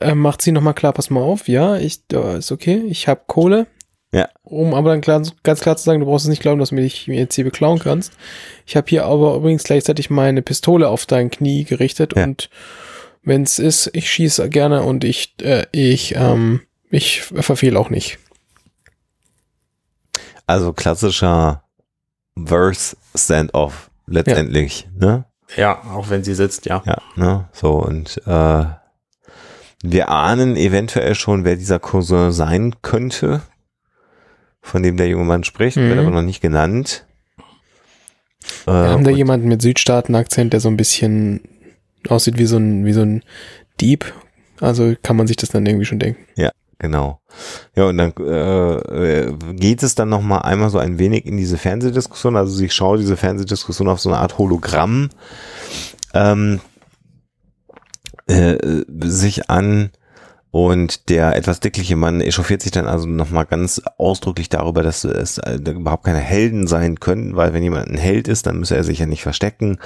äh, macht sie nochmal klar, pass mal auf, ja, ich, äh, ist okay, ich habe Kohle. Ja. Um aber dann klar, ganz klar zu sagen, du brauchst es nicht glauben, dass du mich mir jetzt hier beklauen kannst. Ich habe hier aber übrigens gleichzeitig meine Pistole auf dein Knie gerichtet Ja. und wenn es ist, ich schieße gerne und ich, äh, ich, ähm, ich verfehle auch nicht. also klassischer Verse Standoff letztendlich, ne? Ja, auch wenn sie sitzt, ja. Ja, ne? So, und äh, wir ahnen eventuell schon, wer dieser Cousin sein könnte, von dem der junge Mann spricht, Mhm. wird aber noch nicht genannt. Äh, Wir haben da jemanden mit Südstaaten-Akzent, der so ein bisschen aussieht wie so ein, wie so ein Dieb. Also kann man sich das dann irgendwie schon denken. Genau. Ja, und dann äh, äh, geht es dann noch mal einmal so ein wenig in diese Fernsehdiskussion. Also ich schaue diese Fernsehdiskussion auf so eine Art Hologramm ähm, äh, sich an und der etwas dickliche Mann echauffiert sich dann also noch mal ganz ausdrücklich darüber, dass es äh, überhaupt keine Helden sein können, weil wenn jemand ein Held ist, dann müsse er sich ja nicht verstecken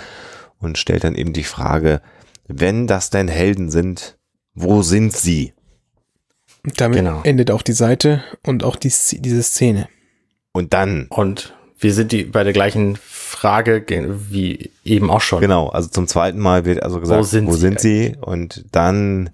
und stellt dann eben die Frage, wenn das denn Helden sind, wo sind sie? Damit Genau. endet auch die Seite und auch die, diese Szene. Und dann Und wir sind die bei der gleichen Frage ge- wie eben auch schon. Genau, also zum zweiten Mal wird also gesagt, Wo sind wo sie sind sie? Und dann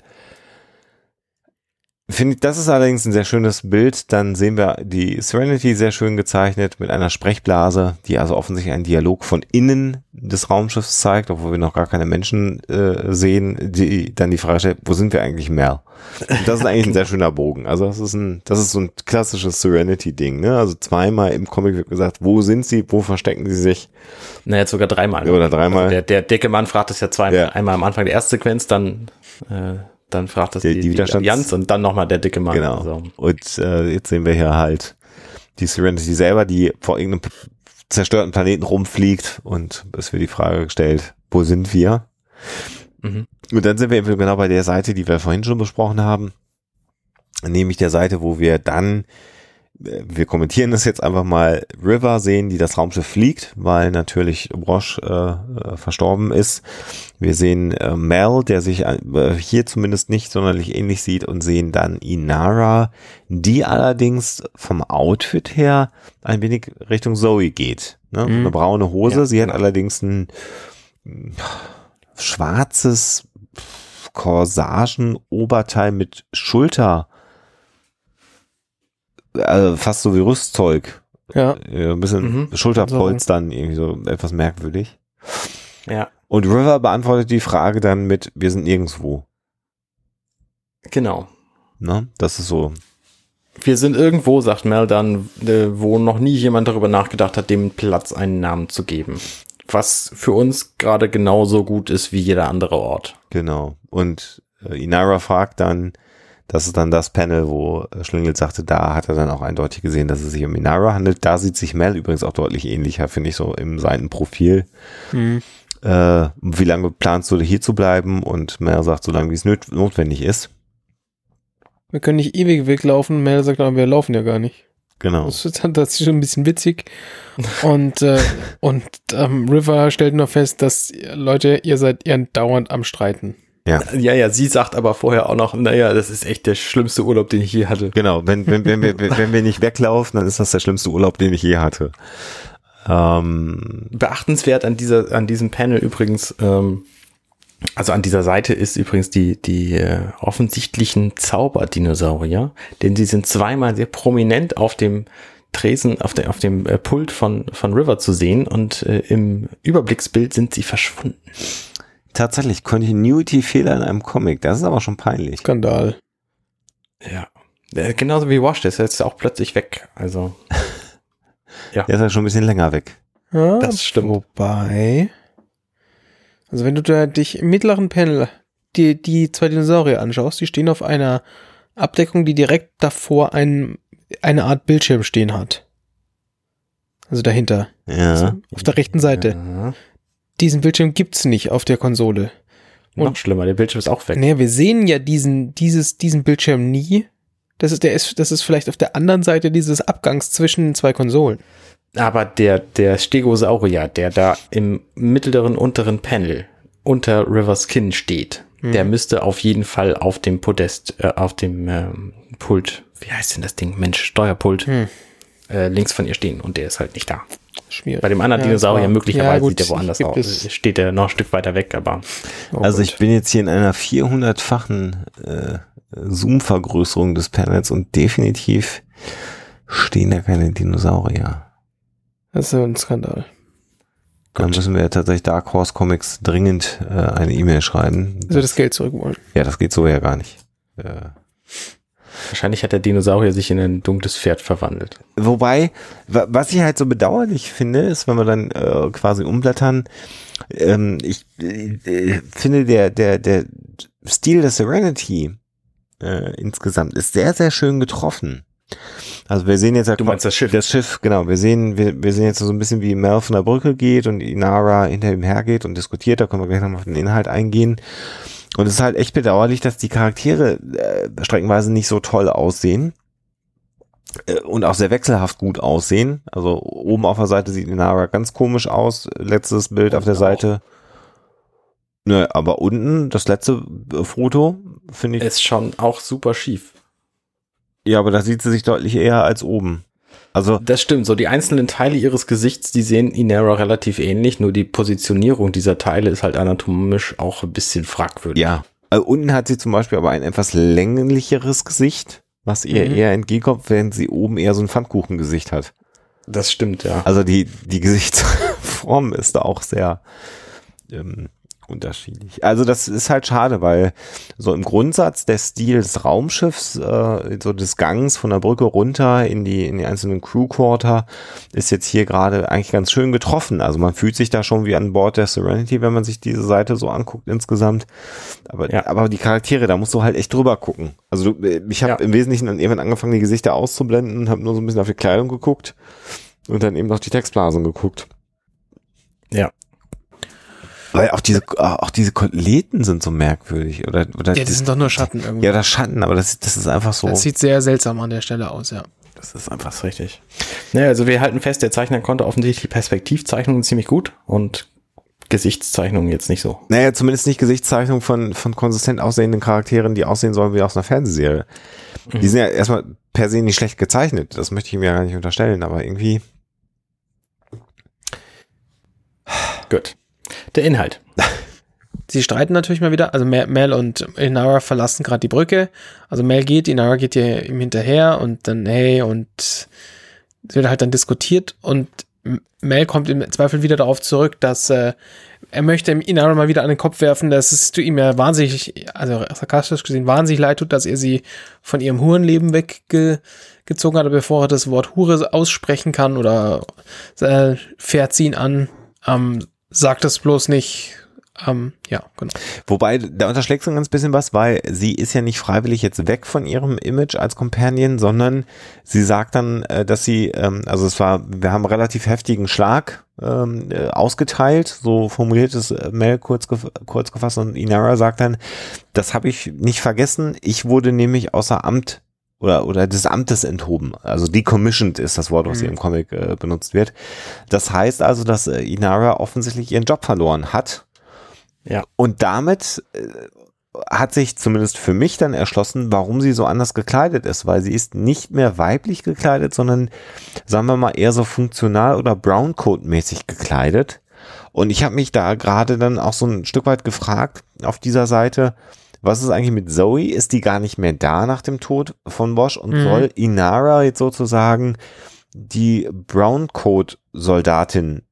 finde ich, das ist allerdings ein sehr schönes Bild. Dann sehen wir die Serenity sehr schön gezeichnet mit einer Sprechblase, die also offensichtlich einen Dialog von innen des Raumschiffs zeigt, obwohl wir noch gar keine Menschen äh, sehen, die dann die Frage stellt, wo sind wir eigentlich mehr? Und das ist eigentlich ein sehr schöner Bogen. Also das ist ein, das ist so ein klassisches Serenity-Ding, ne? Also zweimal im Comic wird gesagt, wo sind sie, wo verstecken sie sich? Na, jetzt sogar dreimal. Oder dreimal. Also der, der dicke Mann fragt es ja zweimal. Ja. Einmal am Anfang der Erstsequenz, dann, äh, dann fragt es Die- die, die Widerstands- Allianz und dann nochmal der dicke Mann. Genau. Also, Und äh, jetzt sehen wir hier halt die Serenity selber, die vor irgendeinem zerstörten Planeten rumfliegt und es wird die Frage gestellt, wo sind wir? Mhm. Und dann sind wir eben genau bei der Seite, die wir vorhin schon besprochen haben, nämlich der Seite, wo wir dann, wir kommentieren das jetzt einfach mal, River sehen, die das Raumschiff fliegt, weil natürlich Brosch äh, äh, verstorben ist. Wir sehen äh, Mel, der sich äh, hier zumindest nicht sonderlich ähnlich sieht und sehen dann Inara, die allerdings vom Outfit her ein wenig Richtung Zoe geht. Ne? Mhm. Eine braune Hose, Ja, sie hat allerdings ein mm, schwarzes Corsagenoberteil mit Schulter, also fast so wie Rüstzeug. Ja. Äh, Ein bisschen Mhm. Schulterpolstern, irgendwie so etwas merkwürdig. ja, Und River beantwortet die Frage dann mit, wir sind nirgendwo. genau. Ne? Das ist so. Wir sind irgendwo, sagt Mel dann, äh, wo noch nie jemand darüber nachgedacht hat, dem Platz einen Namen zu geben. Was für uns gerade genauso gut ist wie jeder andere Ort. Genau. Und äh, Inara fragt dann, das ist dann das Panel, wo äh, Schlingel sagte, da hat er dann auch eindeutig gesehen, dass es sich um Inara handelt. Da sieht sich Mel übrigens auch deutlich ähnlicher, finde ich, so im Seitenprofil. Mhm. Äh, wie lange planst du hier zu bleiben? Und Mel sagt, so lange wie es notwendig ist. Wir können nicht ewig weglaufen. Mel sagt, aber wir laufen ja gar nicht. Genau. Das ist, das ist schon ein bisschen witzig. Und, äh, und ähm, River stellt noch fest, dass äh, Leute, ihr seid ihr dauernd am Streiten. Ja, ja, sie sagt aber vorher auch noch, naja, das ist echt der schlimmste Urlaub, den ich je hatte. Genau, wenn, wenn, wenn, wir, wenn wir nicht weglaufen, dann ist das der schlimmste Urlaub, den ich je hatte. Ähm, Beachtenswert an dieser, an diesem Panel übrigens, ähm, also an dieser Seite ist übrigens die, die äh, offensichtlichen Zauberdinosaurier, denn sie sind zweimal sehr prominent auf dem Tresen, auf, der, auf dem äh, Pult von, von River zu sehen und äh, im Überblicksbild sind sie verschwunden. Tatsächlich, Continuity-Fehler in einem Comic, das ist aber schon peinlich. Skandal. Ja. Äh, genauso wie Wash, der ist jetzt auch plötzlich weg. Also, Der ist ja schon ein bisschen länger weg. Ja, Das stimmt. Wobei, also wenn du da dich im mittleren Panel die, die zwei Dinosaurier anschaust, die stehen auf einer Abdeckung, die direkt davor ein, eine Art Bildschirm stehen hat. Also dahinter. Ja. Auf der rechten Seite. Ja. Diesen Bildschirm gibt's nicht auf der Konsole. Noch schlimmer, der Bildschirm ist auch weg. Naja, wir sehen ja diesen, dieses, diesen Bildschirm nie. Das ist, der ist, das ist vielleicht auf der anderen Seite dieses Abgangs zwischen zwei Konsolen. Aber der, der Stegosaurier, der da im mittleren unteren Panel unter River's Kin steht, der müsste auf jeden Fall auf dem Podest, äh, auf dem ähm, Pult, wie heißt denn das Ding? Mensch, Steuerpult, Hm. äh, links von ihr stehen und der ist halt nicht da. Schwierig. Bei dem anderen Ja, Dinosaurier möglicherweise ja, gut, sieht der woanders aus. es- Steht der noch ein Stück weiter weg, aber Oh Also Gott. ich bin jetzt hier in einer 400-fachen äh, Zoom-Vergrößerung des Panels und definitiv stehen da keine Dinosaurier. Das ist ein Skandal. Da müssen wir tatsächlich Dark Horse Comics dringend äh, eine E-Mail schreiben. Also das Geld zurück wollen. ja, das geht so ja gar nicht. Äh, wahrscheinlich hat der Dinosaurier sich in ein dunkles Pferd verwandelt. Wobei, wa- was ich halt so bedauerlich finde, ist, wenn wir dann äh, quasi umblättern, ähm, ich äh, finde der, der, der Stil der Serenity äh, insgesamt ist sehr, sehr schön getroffen. Also wir sehen jetzt ja Du meinst das Schiff? Das Schiff, genau. Wir sehen, wir, wir sehen jetzt so ein bisschen, wie Mel von der Brücke geht und Inara hinter ihm hergeht und diskutiert. Da können wir gleich nochmal auf den Inhalt eingehen. Und es ist halt echt bedauerlich, dass die Charaktere äh, streckenweise nicht so toll aussehen äh, und auch sehr wechselhaft gut aussehen. Also oben auf der Seite sieht Inara ganz komisch aus. Letztes Bild auf der auch. Seite. Nö, aber unten, das letzte äh, Foto, finde ich. Ist schon auch super schief. ja, aber da sieht sie sich deutlich eher als oben. Also, Das stimmt, so die einzelnen Teile ihres Gesichts, die sehen Inera relativ ähnlich, nur die Positionierung dieser Teile ist halt anatomisch auch ein bisschen fragwürdig. Ja. Äh, unten hat sie zum Beispiel aber ein etwas länglicheres Gesicht, was ihr Mhm. eher entgegenkommt, während sie oben eher so ein Pfannkuchengesicht hat. Das stimmt, ja. Also die, die Gesichtsform ist da auch sehr ähm, unterschiedlich. Also das ist halt schade, weil so im Grundsatz der Stil des Raumschiffs, äh, so des Gangs von der Brücke runter in die, in die einzelnen Crew Quarter ist jetzt hier gerade eigentlich ganz schön getroffen. Also man fühlt sich da schon wie an Bord der Serenity, wenn man sich diese Seite so anguckt insgesamt. Aber, Ja. aber die Charaktere, da musst du halt echt drüber gucken. Also du, ich habe Ja. im Wesentlichen dann irgendwann angefangen, die Gesichter auszublenden und habe nur so ein bisschen auf die Kleidung geguckt und dann eben noch die Textblasen geguckt. Ja. Weil auch diese, auch diese Koteletten sind so merkwürdig. Oder, oder Ja, das sind doch nur Schatten irgendwie. ja, das Schatten, aber das, das ist einfach so. Das sieht sehr seltsam an der Stelle aus, ja. Das ist einfach so richtig. Naja, also wir halten fest, der Zeichner konnte offensichtlich die Perspektivzeichnungen ziemlich gut und Gesichtszeichnungen jetzt nicht so. Naja, zumindest nicht Gesichtszeichnung von, von konsistent aussehenden Charakteren, die aussehen sollen wie aus einer Fernsehserie. Die sind ja erstmal per se nicht schlecht gezeichnet. Das möchte ich mir ja gar nicht unterstellen, aber irgendwie. Gut. Der Inhalt. Sie streiten natürlich mal wieder. Also Mel und Inara verlassen gerade die Brücke. Also Mel geht, Inara geht ihr ihm hinterher und dann, hey, und es wird halt dann diskutiert und Mel kommt im Zweifel wieder darauf zurück, dass äh, er möchte Inara mal wieder an den Kopf werfen, dass es zu ihm ja wahnsinnig, also sarkastisch gesehen, wahnsinnig leid tut, dass er sie von ihrem Hurenleben weggezogen hat, bevor er das Wort Hure aussprechen kann oder äh, fährt sie ihn an, ähm, sagt es bloß nicht. Ähm, ja, genau. Wobei, da unterschlägt so ein ganz bisschen was, weil sie ist ja nicht freiwillig jetzt weg von ihrem Image als Companion, sondern sie sagt dann, äh, dass sie, ähm, also es war, wir haben relativ heftigen Schlag ähm, äh, ausgeteilt, so formuliert es äh, Mel kurz, kurz gefasst und Inara sagt dann, das habe ich nicht vergessen, ich wurde nämlich außer Amt oder, oder des Amtes enthoben. Also decommissioned ist das Wort, was hier im Comic äh, benutzt wird. Das heißt also, dass äh, Inara offensichtlich ihren Job verloren hat Ja. und damit äh, hat sich zumindest für mich dann erschlossen, warum sie so anders gekleidet ist, weil sie ist nicht mehr weiblich gekleidet, sondern sagen wir mal eher so funktional oder Browncoat-mäßig gekleidet. Und ich habe mich da gerade dann auch so ein Stück weit gefragt auf dieser Seite, was ist eigentlich mit Zoe? Ist die gar nicht mehr da nach dem Tod von Bosch und Mhm. soll Inara jetzt sozusagen die Browncoat-Soldatin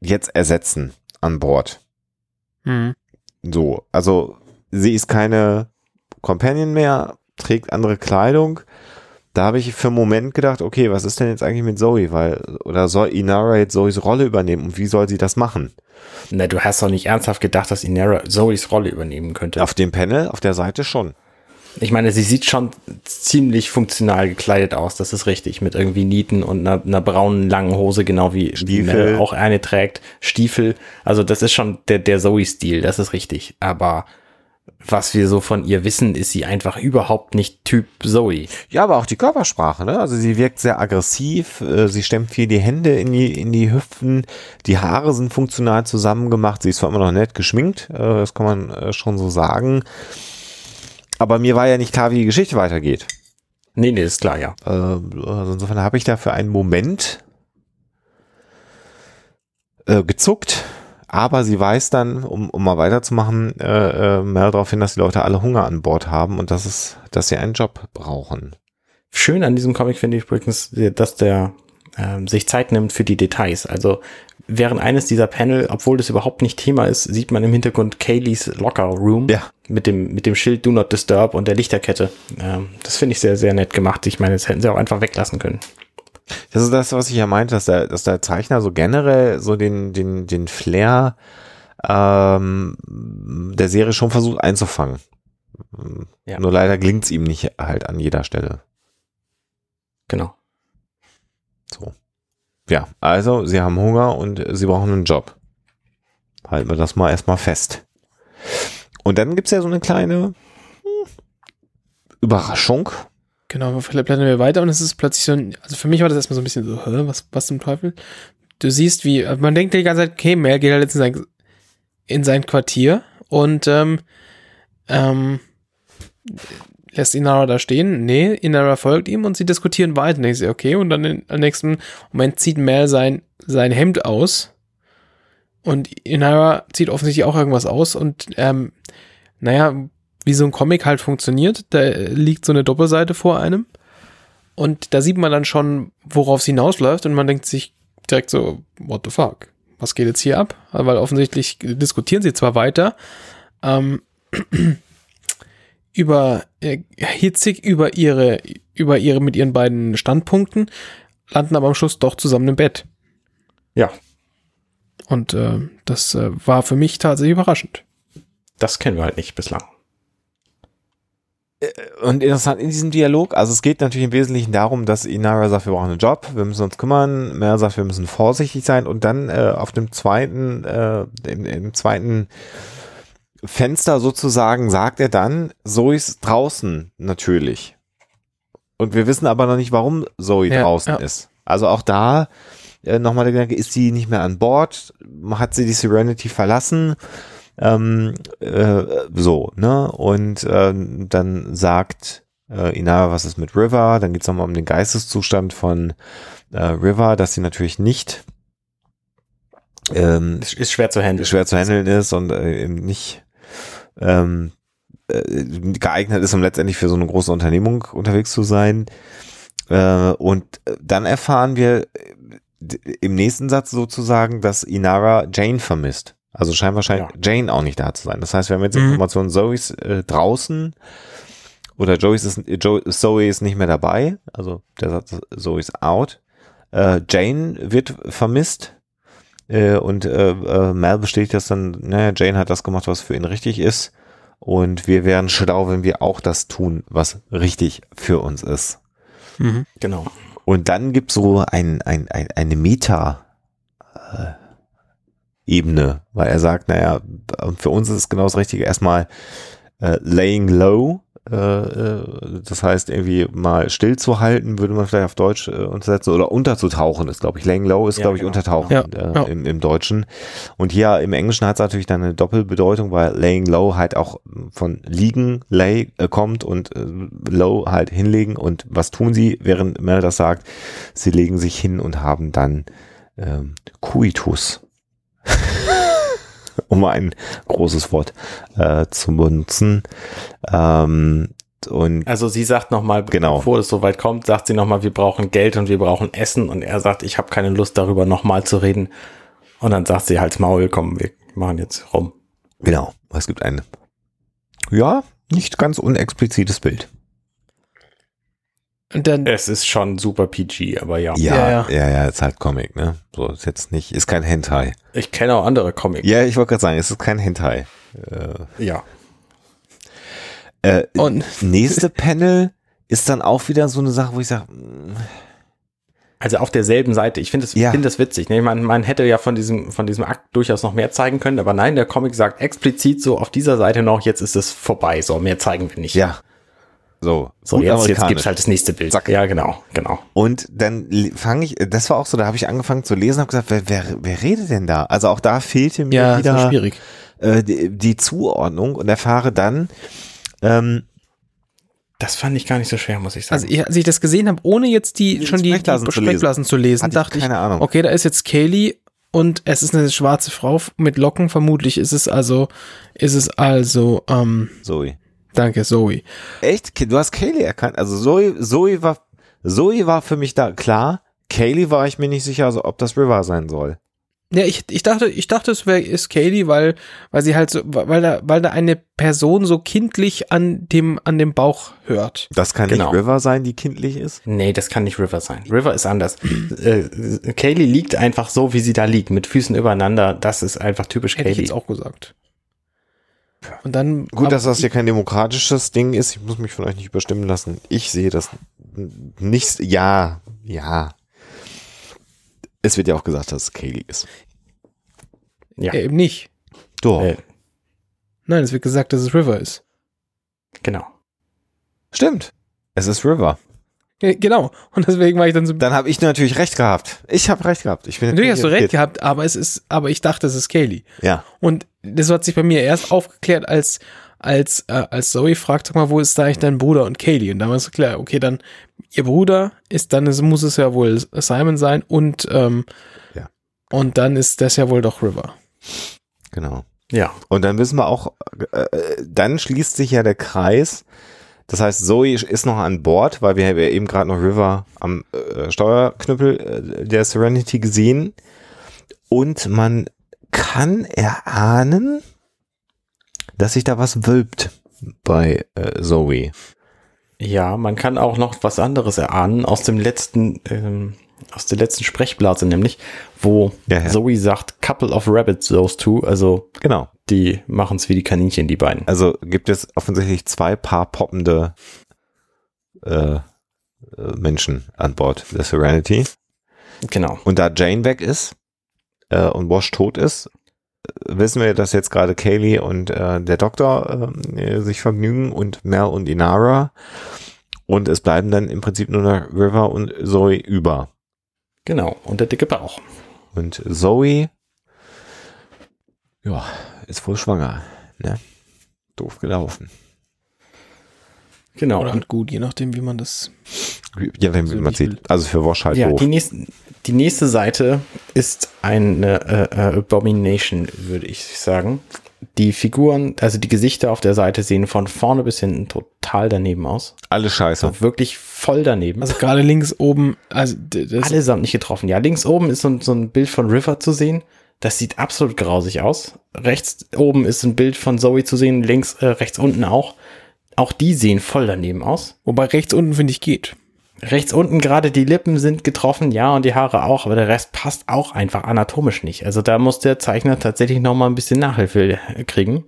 jetzt ersetzen an Bord? Mhm. So, also sie ist keine Companion mehr, trägt andere Kleidung. da habe ich für einen Moment gedacht, okay, was ist denn jetzt eigentlich mit Zoe? Weil, oder soll Inara jetzt Zoes Rolle übernehmen und wie soll sie das machen? Na, du hast doch nicht ernsthaft gedacht, dass Inara Zoes Rolle übernehmen könnte. Auf dem Panel, auf der Seite schon. Ich meine, sie sieht schon ziemlich funktional gekleidet aus, das ist richtig, mit irgendwie Nieten und einer, einer braunen langen Hose, genau wie Stiefel. Auch eine trägt, Stiefel. Also das ist schon der, der Zoe-Stil, das ist richtig. Aber was wir so von ihr wissen, ist sie einfach überhaupt nicht Typ Zoe. Ja, aber auch die Körpersprache, ne? Also sie wirkt sehr aggressiv, äh, sie stemmt viel die Hände in die, in die Hüften, die Haare sind funktional zusammengemacht, sie ist zwar immer noch nett geschminkt, äh, das kann man äh, schon so sagen. Aber mir war ja nicht klar, wie die Geschichte weitergeht. Nee, nee, ist klar, ja. Äh, also insofern habe ich da für einen Moment äh, gezuckt, aber sie weiß dann, um, um mal weiterzumachen, äh, äh, mehr darauf hin, dass die Leute alle Hunger an Bord haben und dass es, dass sie einen Job brauchen. Schön an diesem Comic finde ich übrigens, dass der ähm, sich Zeit nimmt für die Details. Also während eines dieser Panel, obwohl das überhaupt nicht Thema ist, sieht man im Hintergrund Kayleys Locker Room Ja. mit dem mit dem Schild Do Not Disturb und der Lichterkette. Ähm, das finde ich sehr sehr nett gemacht. Ich meine, das hätten sie auch einfach weglassen können. Das ist das, was ich ja meinte, dass der, dass der Zeichner so generell so den, den, den Flair ähm, der Serie schon versucht einzufangen. Ja. Nur leider glingt's ihm nicht halt an jeder Stelle. Genau. So. Ja, also sie haben Hunger und sie brauchen einen Job. Halten wir das mal erstmal fest. Und dann gibt's ja so eine kleine hm, Überraschung. Genau, blättern wir weiter und es ist plötzlich so ein, also für mich war das erstmal so ein bisschen so, hä, was, was zum Teufel? Du siehst, wie, man denkt die ganze Zeit, okay, Mel geht halt jetzt in sein, in sein Quartier und ähm, ähm, lässt Inara da stehen. Nee, Inara folgt ihm und sie diskutieren weiter. Ich sehe, okay, und dann im nächsten Moment zieht Mel sein, sein Hemd aus und Inara zieht offensichtlich auch irgendwas aus und ähm, naja, wie so ein Comic halt funktioniert. Da liegt so eine Doppelseite vor einem. Und da sieht man dann schon, worauf es hinausläuft. Und man denkt sich direkt so, what the fuck? Was geht jetzt hier ab? Weil offensichtlich diskutieren sie zwar weiter, ähm, über, äh, hitzig über ihre, über ihre, mit ihren beiden Standpunkten, landen aber am Schluss doch zusammen im Bett. Ja, Und äh, das äh, war für mich tatsächlich überraschend. das kennen wir halt nicht bislang. Und interessant in diesem Dialog, also es geht natürlich im Wesentlichen darum, dass Inara sagt, wir brauchen einen Job, wir müssen uns kümmern, Mer sagt, wir müssen vorsichtig sein und dann äh, auf dem zweiten, äh, im, im zweiten Fenster sozusagen sagt er dann, Zoe ist draußen natürlich. Und wir wissen aber noch nicht, warum Zoe Ja, draußen ja. ist. Also auch da äh, nochmal der Gedanke, ist sie nicht mehr an Bord? Hat sie die Serenity verlassen? Ähm, äh, so, ne? Und ähm, dann sagt äh, Inara, was ist mit River? Dann geht es nochmal um den Geisteszustand von äh, River, dass sie natürlich nicht ähm, Ist, ist schwer zu handeln. schwer zu handeln ist und äh, eben nicht ähm, äh, geeignet ist, um letztendlich für so eine große Unternehmung unterwegs zu sein. Äh, und dann erfahren wir äh, im nächsten Satz sozusagen, dass Inara Jane vermisst. Also scheint wahrscheinlich Ja. Jane auch nicht da zu sein. Das heißt, wir haben jetzt Mhm. Informationen, Zoe ist äh, draußen oder Joey ist, jo Zoe ist nicht mehr dabei. Also der Satz, Zoe ist out. Äh, Jane wird vermisst. Äh, und äh, äh, Mal bestätigt das dann, naja, Jane hat das gemacht, was für ihn richtig ist. Und wir wären schlau, wenn wir auch das tun, was richtig für uns ist. Mhm. Genau. Und dann gibt's so ein, ein, ein, eine Meta äh, Ebene, weil er sagt, naja, und für uns ist es genau das Richtige, erstmal äh, laying low, äh, äh, das heißt irgendwie mal stillzuhalten, würde man vielleicht auf Deutsch äh, untersetzen, oder unterzutauchen ist, glaube ich. Laying low ist, Ja, glaube ich, genau. untertauchen Ja, äh, ja. Im, im Deutschen. Und hier im Englischen hat es natürlich dann eine Doppelbedeutung, weil laying low halt auch von liegen, lay äh, kommt und äh, low halt hinlegen. Und was tun sie, während Mel das sagt? Sie legen sich hin und haben dann ähm, Coitus. Um ein großes Wort äh, zu benutzen. Ähm, und Also sie sagt nochmal, Genau. bevor es soweit kommt, sagt sie nochmal, wir brauchen Geld und wir brauchen Essen. Und er sagt, ich habe keine Lust darüber nochmal zu reden. Und dann sagt sie halt Maul, komm, wir machen jetzt rum. genau, es gibt ein, ja, nicht ganz unexplizites Bild. Und dann, Es ist schon super PG, aber ja. Ja, Ja, ja, ja. ist halt Comic, ne? So, ist jetzt nicht, ist kein Hentai. Ich kenne auch andere Comics. Ja, ich wollte gerade sagen, es ist kein Hentai. Äh, Ja. äh, Und- nächste Panel ist dann auch wieder so eine Sache, wo ich sage, Also auf derselben Seite. Ich finde es Ja. finde das witzig. Ne? Man, man hätte ja von diesem, von diesem Akt durchaus noch mehr zeigen können, aber nein, der Comic sagt explizit so auf dieser Seite noch, jetzt ist es vorbei. So, mehr zeigen wir nicht. ja. So, So, jetzt, jetzt gibt's halt das nächste Bild. Zack. Ja, genau, genau. Und dann fange ich, das war auch so, da habe ich angefangen zu lesen, habe gesagt, wer, wer, wer redet denn da? Also auch da fehlte mir ja, wieder äh, die, die Zuordnung und erfahre dann, ähm, Das fand ich gar nicht so schwer, muss ich sagen. Also, ich, als ich das gesehen habe, ohne jetzt die Die schon die, die Sprechblasen zu Sprechblasen zu lesen, Hatte ich dachte ich, keine Ahnung. okay, da ist jetzt Kaylee und es ist eine schwarze Frau mit Locken. Vermutlich ist es also, ist es also, ähm, Zoe. Danke, Zoe. Echt? Du hast Kaylee erkannt? Also Zoe, Zoe war, Zoe war für mich da klar. Kaylee war ich mir nicht sicher, also ob das River sein soll. Ja, ich, ich dachte, ich dachte, es wäre ist Kaylee, weil, weil sie halt so, weil da, weil da eine Person so kindlich an dem, an dem Bauch hört. Das kann Genau. nicht River sein, die kindlich ist. nee, das kann nicht River sein. River ist anders. äh, Kaylee liegt einfach so, wie sie da liegt, mit Füßen übereinander. Das ist einfach typisch Hätte ich Kaylee. jetzt auch gesagt. Und dann. Gut, dass das hier kein demokratisches Ding ist. Ich muss mich von euch nicht überstimmen lassen. Ich sehe das nicht. Ja, ja. Es wird ja auch gesagt, dass es Kaylee ist. Ja. Äh, eben nicht. Doch. Äh, Nein, es wird gesagt, dass es River ist. genau. Stimmt. Es ist River. Genau. Und deswegen war ich dann so. Dann habe ich natürlich recht gehabt. Ich habe recht gehabt. Ich bin Natürlich hast du recht gehabt, aber es ist, aber ich dachte, es ist Kaylee. Ja. Und das hat sich bei mir erst aufgeklärt, als, als, äh, als Zoe fragt, sag mal, wo ist da eigentlich dein Bruder und Kaylee? Und da war es so klar, okay, dann ihr Bruder ist, dann ist, muss es ja wohl Simon sein und, ähm, Ja. und dann ist das ja wohl doch River. Genau. Ja. Und dann wissen wir auch, äh, äh, dann schließt sich ja der Kreis. Das heißt, Zoe ist noch an Bord, weil wir haben ja eben gerade noch River am äh, Steuerknüppel äh, der Serenity gesehen. Und man kann erahnen, dass sich da was wölbt bei äh, Zoe. Ja, man kann auch noch was anderes erahnen aus dem letzten, ähm, aus der letzten Sprechblase, nämlich, wo Ja, ja. Zoe sagt, couple of rabbits, those two, also Genau. die machen es wie die Kaninchen, die beiden. Also gibt es offensichtlich zwei Paar poppende äh, äh, Menschen an Bord der Serenity. Genau. Und da Jane weg ist äh, und Wash tot ist, äh, wissen wir, dass jetzt gerade Kaylee und äh, der Doktor äh, sich vergnügen und Mel und Inara. Und es bleiben dann im Prinzip nur noch River und Zoe über. Genau. Und der dicke Bauch. Und Zoe, ja, ist wohl schwanger. Ne? Doof gelaufen. Genau. Oder Und, halt gut, je nachdem, wie man das. Ja, wenn So man sieht. Also für Wash halt ja, doof. die nächste, die nächste Seite ist eine äh, äh, Abomination, würde ich sagen. Die Figuren, also die Gesichter auf der Seite sehen von vorne bis hinten total daneben aus. Alles scheiße. So wirklich voll daneben. Also gerade links oben, also das, Allesamt nicht getroffen. Ja, links oben ist so, ein- so ein Bild von River zu sehen. Das sieht absolut grausig aus. Rechts oben ist ein Bild von Zoe zu sehen, links, äh, rechts unten auch. Auch die sehen voll daneben aus. wobei rechts unten finde ich geht. Rechts unten gerade die Lippen sind getroffen, ja, und die Haare auch, aber der Rest passt auch einfach anatomisch nicht. Also da muss der Zeichner tatsächlich noch mal ein bisschen Nachhilfe kriegen.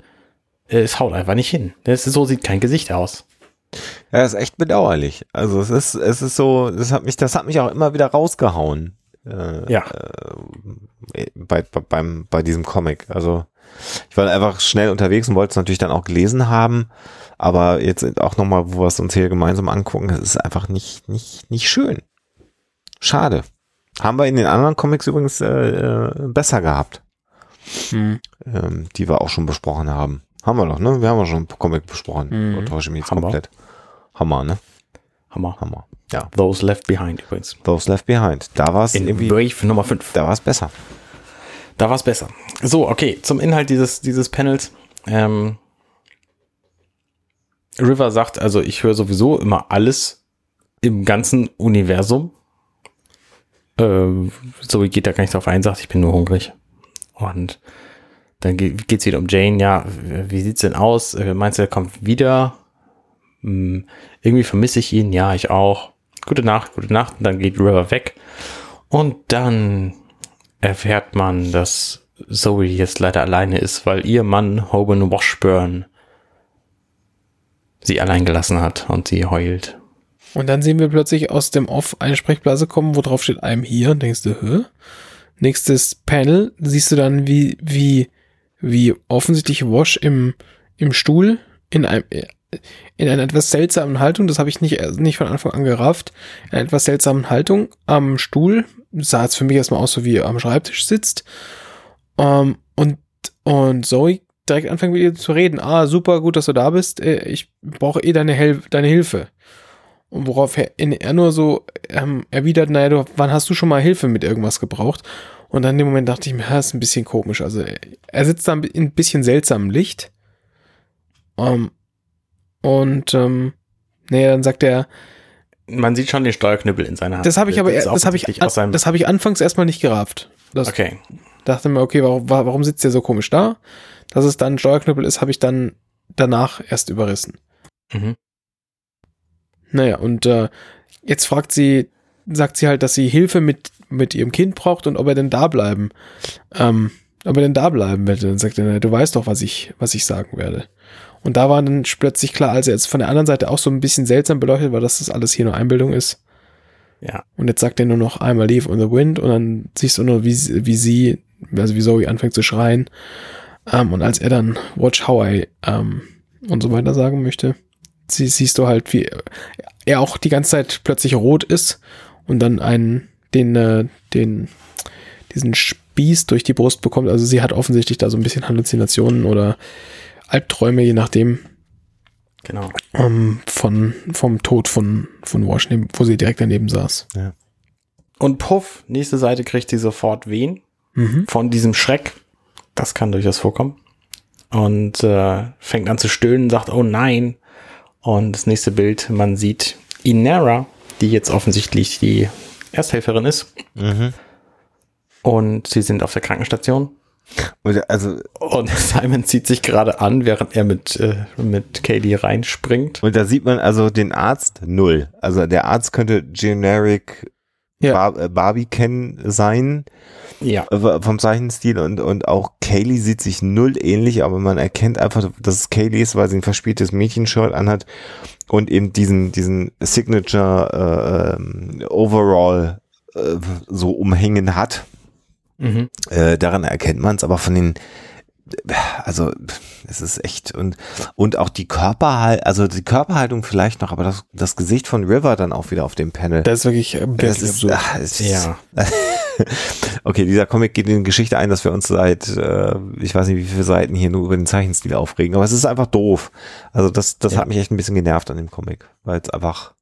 Es haut einfach nicht hin. Das ist, so sieht kein Gesicht aus. Ja, das ist echt bedauerlich. Also es ist, es ist so, das hat mich, das hat mich auch immer wieder rausgehauen. Äh, Ja. äh, bei, bei, beim, bei diesem Comic. Also ich war einfach schnell unterwegs und wollte es natürlich dann auch gelesen haben. Aber jetzt auch nochmal, wo wir es uns hier gemeinsam angucken, es ist einfach nicht, nicht, nicht schön. Schade. Haben wir in den anderen Comics übrigens äh, äh, besser gehabt, Hm. ähm, die wir auch schon besprochen haben. Haben wir doch, ne? Wir haben ja schon einen Comic besprochen. Mhm. Oder täusche ich mich jetzt wir. komplett. Hammer, ne? Hammer. Hammer. Ja. Those Left Behind übrigens. Those Left Behind. Da war es In irgendwie, Brave Nummer 5. da war es besser. Da war es besser. So, okay, zum Inhalt dieses, dieses Panels. Ähm, River sagt, also ich höre sowieso immer alles im ganzen Universum. Ähm, Zoe geht da gar nicht drauf ein, sagt, ich bin nur hungrig. Und dann geht es wieder um Jane, ja, wie sieht's denn aus? Äh, Meinst du, er kommt wieder? Hm, irgendwie vermisse ich ihn, ja, ich auch. gute Nacht, gute Nacht. Und dann geht River weg. Und dann erfährt man, dass Zoe jetzt leider alleine ist, weil ihr Mann Hoban Washburn sie allein gelassen hat und sie heult. Und dann sehen wir plötzlich aus dem Off eine Sprechblase kommen, wo drauf steht, I'm here. Und denkst du, hä? Nächstes Panel siehst du dann, wie, wie, wie offensichtlich Wash im, im Stuhl in einem, in einer etwas seltsamen Haltung, das habe ich nicht, nicht von Anfang an gerafft, in einer etwas seltsamen Haltung am Stuhl, sah es für mich erstmal aus, so wie er am Schreibtisch sitzt. Ähm, und, und Zoe direkt anfängt mit ihr zu reden. Ah, super, gut, dass du da bist. Äh, ich brauche eh deine, Hel deine Hilfe. Und worauf er, nur so ähm, erwidert, naja, du, wann hast du schon mal Hilfe mit irgendwas gebraucht? Und dann in dem Moment dachte ich mir, das ist ein bisschen komisch. Also er sitzt da in ein bisschen seltsamem Licht. Ähm, und ähm, naja, dann sagt er, man sieht schon den Steuerknüppel in seiner Hand. Das habe ich aber, das, das habe ich, das habe ich anfangs erstmal nicht gerafft. Das okay. Dachte mir, okay, warum, warum sitzt der so komisch da? Dass es dann ein Steuerknüppel ist, habe ich dann danach erst überrissen. Mhm. Naja, und äh, jetzt fragt sie, sagt sie halt, dass sie Hilfe mit, mit ihrem Kind braucht und ob er denn da bleiben, ähm, ob er denn da bleiben werde. Dann sagt er, du weißt doch, was ich, was ich sagen werde. Und da war dann plötzlich klar, als er jetzt von der anderen Seite auch so ein bisschen seltsam beleuchtet war, dass das alles hier nur Einbildung ist. Ja. Und jetzt sagt er nur noch einmal Leave on the Wind und dann siehst du nur, wie, wie sie, also wie Zoe anfängt zu schreien. Ähm, und als er dann Watch How I ähm, und so weiter sagen möchte, sie, siehst du halt, wie er auch die ganze Zeit plötzlich rot ist und dann einen, den, äh, den, diesen Spieß durch die Brust bekommt. Also sie hat offensichtlich da so ein bisschen Halluzinationen oder Albträume, je nachdem. Genau. Ähm, von, vom Tod von, von Wash, wo sie direkt daneben saß. Ja. Und puff, nächste Seite kriegt sie sofort Wehen mhm. von diesem Schreck. Das kann durchaus vorkommen. Und äh, fängt an zu stöhnen, sagt, oh nein. Und das nächste Bild, man sieht Inera, die jetzt offensichtlich die Ersthelferin ist. Mhm. Und sie sind auf der Krankenstation. Und, also, und Simon zieht sich gerade an, während er mit, äh, mit Katie reinspringt. Und da sieht man also den Arzt null. Also der Arzt könnte generic ja. Bar äh, Barbie kennen sein. Ja. Vom Zeichenstil und, und auch Kaylee sieht sich null ähnlich, aber man erkennt einfach, dass es Kaylee ist, weil sie ein verspieltes Mädchenshirt anhat und eben diesen, diesen Signature äh, Overall äh, so umhängen hat. Mhm. Äh, daran erkennt man es, aber von den also es ist echt und und auch die Körperhaltung, also die Körperhaltung vielleicht noch, aber das, das Gesicht von River dann auch wieder auf dem Panel. Das ist wirklich, äh, das ist, ach, ist, ja. okay, dieser Comic geht in die Geschichte ein, dass wir uns seit äh, ich weiß nicht wie viele Seiten hier nur über den Zeichenstil aufregen, aber es ist einfach doof. Also das das ja. hat mich echt ein bisschen genervt an dem Comic, weil es einfach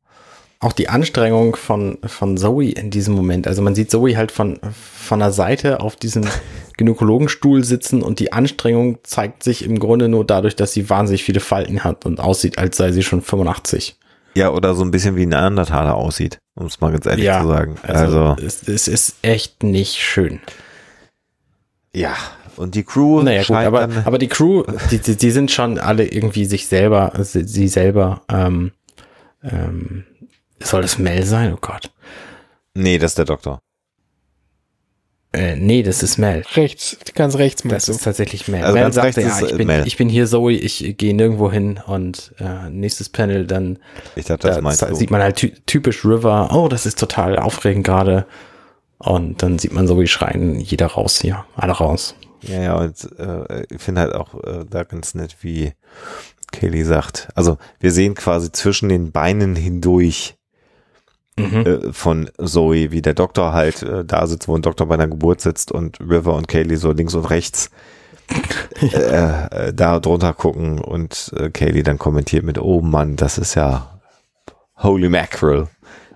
auch die Anstrengung von, von Zoe in diesem Moment. Also man sieht Zoe halt von, von der Seite auf diesem Gynäkologenstuhl sitzen und die Anstrengung zeigt sich im Grunde nur dadurch, dass sie wahnsinnig viele Falten hat und aussieht, als sei sie schon 85. Ja, oder so ein bisschen wie ein Neandertaler aussieht, um es mal ganz ehrlich ja, zu sagen. Also, also es, es, ist echt nicht schön. Ja, und die Crew. Naja, gut, aber, aber die Crew, die, die, die sind schon alle irgendwie sich selber, sie, sie selber ähm, ähm, soll das Mel sein? Oh Gott. Nee, das ist der Doktor. Äh, nee, das ist Mel. Rechts, ganz rechts Das ist tatsächlich Mel. Also Mel sagte, ja, ich bin, Mel. ich bin hier Zoe, ich gehe nirgendwo hin und äh, nächstes Panel, dann ich dachte, das da, du. sieht man halt ty typisch River, oh, das ist total aufregend gerade. Und dann sieht man Zoe schreien, jeder raus hier, alle raus. Ja, ja, und äh, ich finde halt auch äh, da ganz nett, wie Kelly sagt. Also wir sehen quasi zwischen den Beinen hindurch mhm. äh, von Zoe, wie der Doktor halt äh, da sitzt, wo ein Doktor bei einer Geburt sitzt und River und Kaylee so links und rechts äh, äh, da drunter gucken und äh, Kaylee dann kommentiert mit, oh Mann, das ist ja holy mackerel.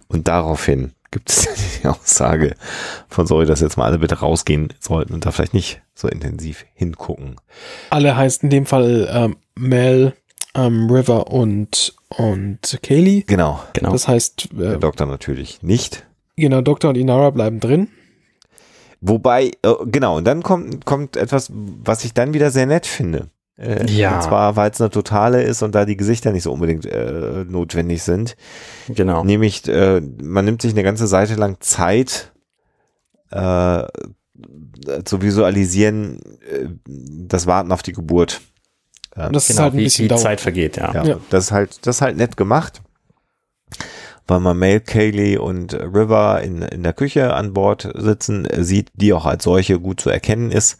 Und daraufhin gibt es die Aussage von Zoe, dass jetzt mal alle bitte rausgehen sollten und da vielleicht nicht so intensiv hingucken. Alle heißt in dem Fall ähm, Mel, ähm, River und, und Kaylee. Genau. genau. Das heißt. Äh, Der Doktor natürlich nicht. Genau, Doktor und Inara bleiben drin. Wobei, äh, genau, und dann kommt, kommt etwas, was ich dann wieder sehr nett finde. Äh, Ja. Und zwar, weil es eine totale ist und da die Gesichter nicht so unbedingt äh, notwendig sind. Genau. Nämlich, äh, man nimmt sich eine ganze Seite lang Zeit äh, zu visualisieren, äh, das Warten auf die Geburt. Und das ist Genau, halt ein wie bisschen die dauert. Zeit vergeht, ja. Ja, Ja. Das ist halt, das ist halt nett gemacht, weil man Mel, Kaylee und River in, in der Küche an Bord sitzen sieht, die auch als solche gut zu erkennen ist.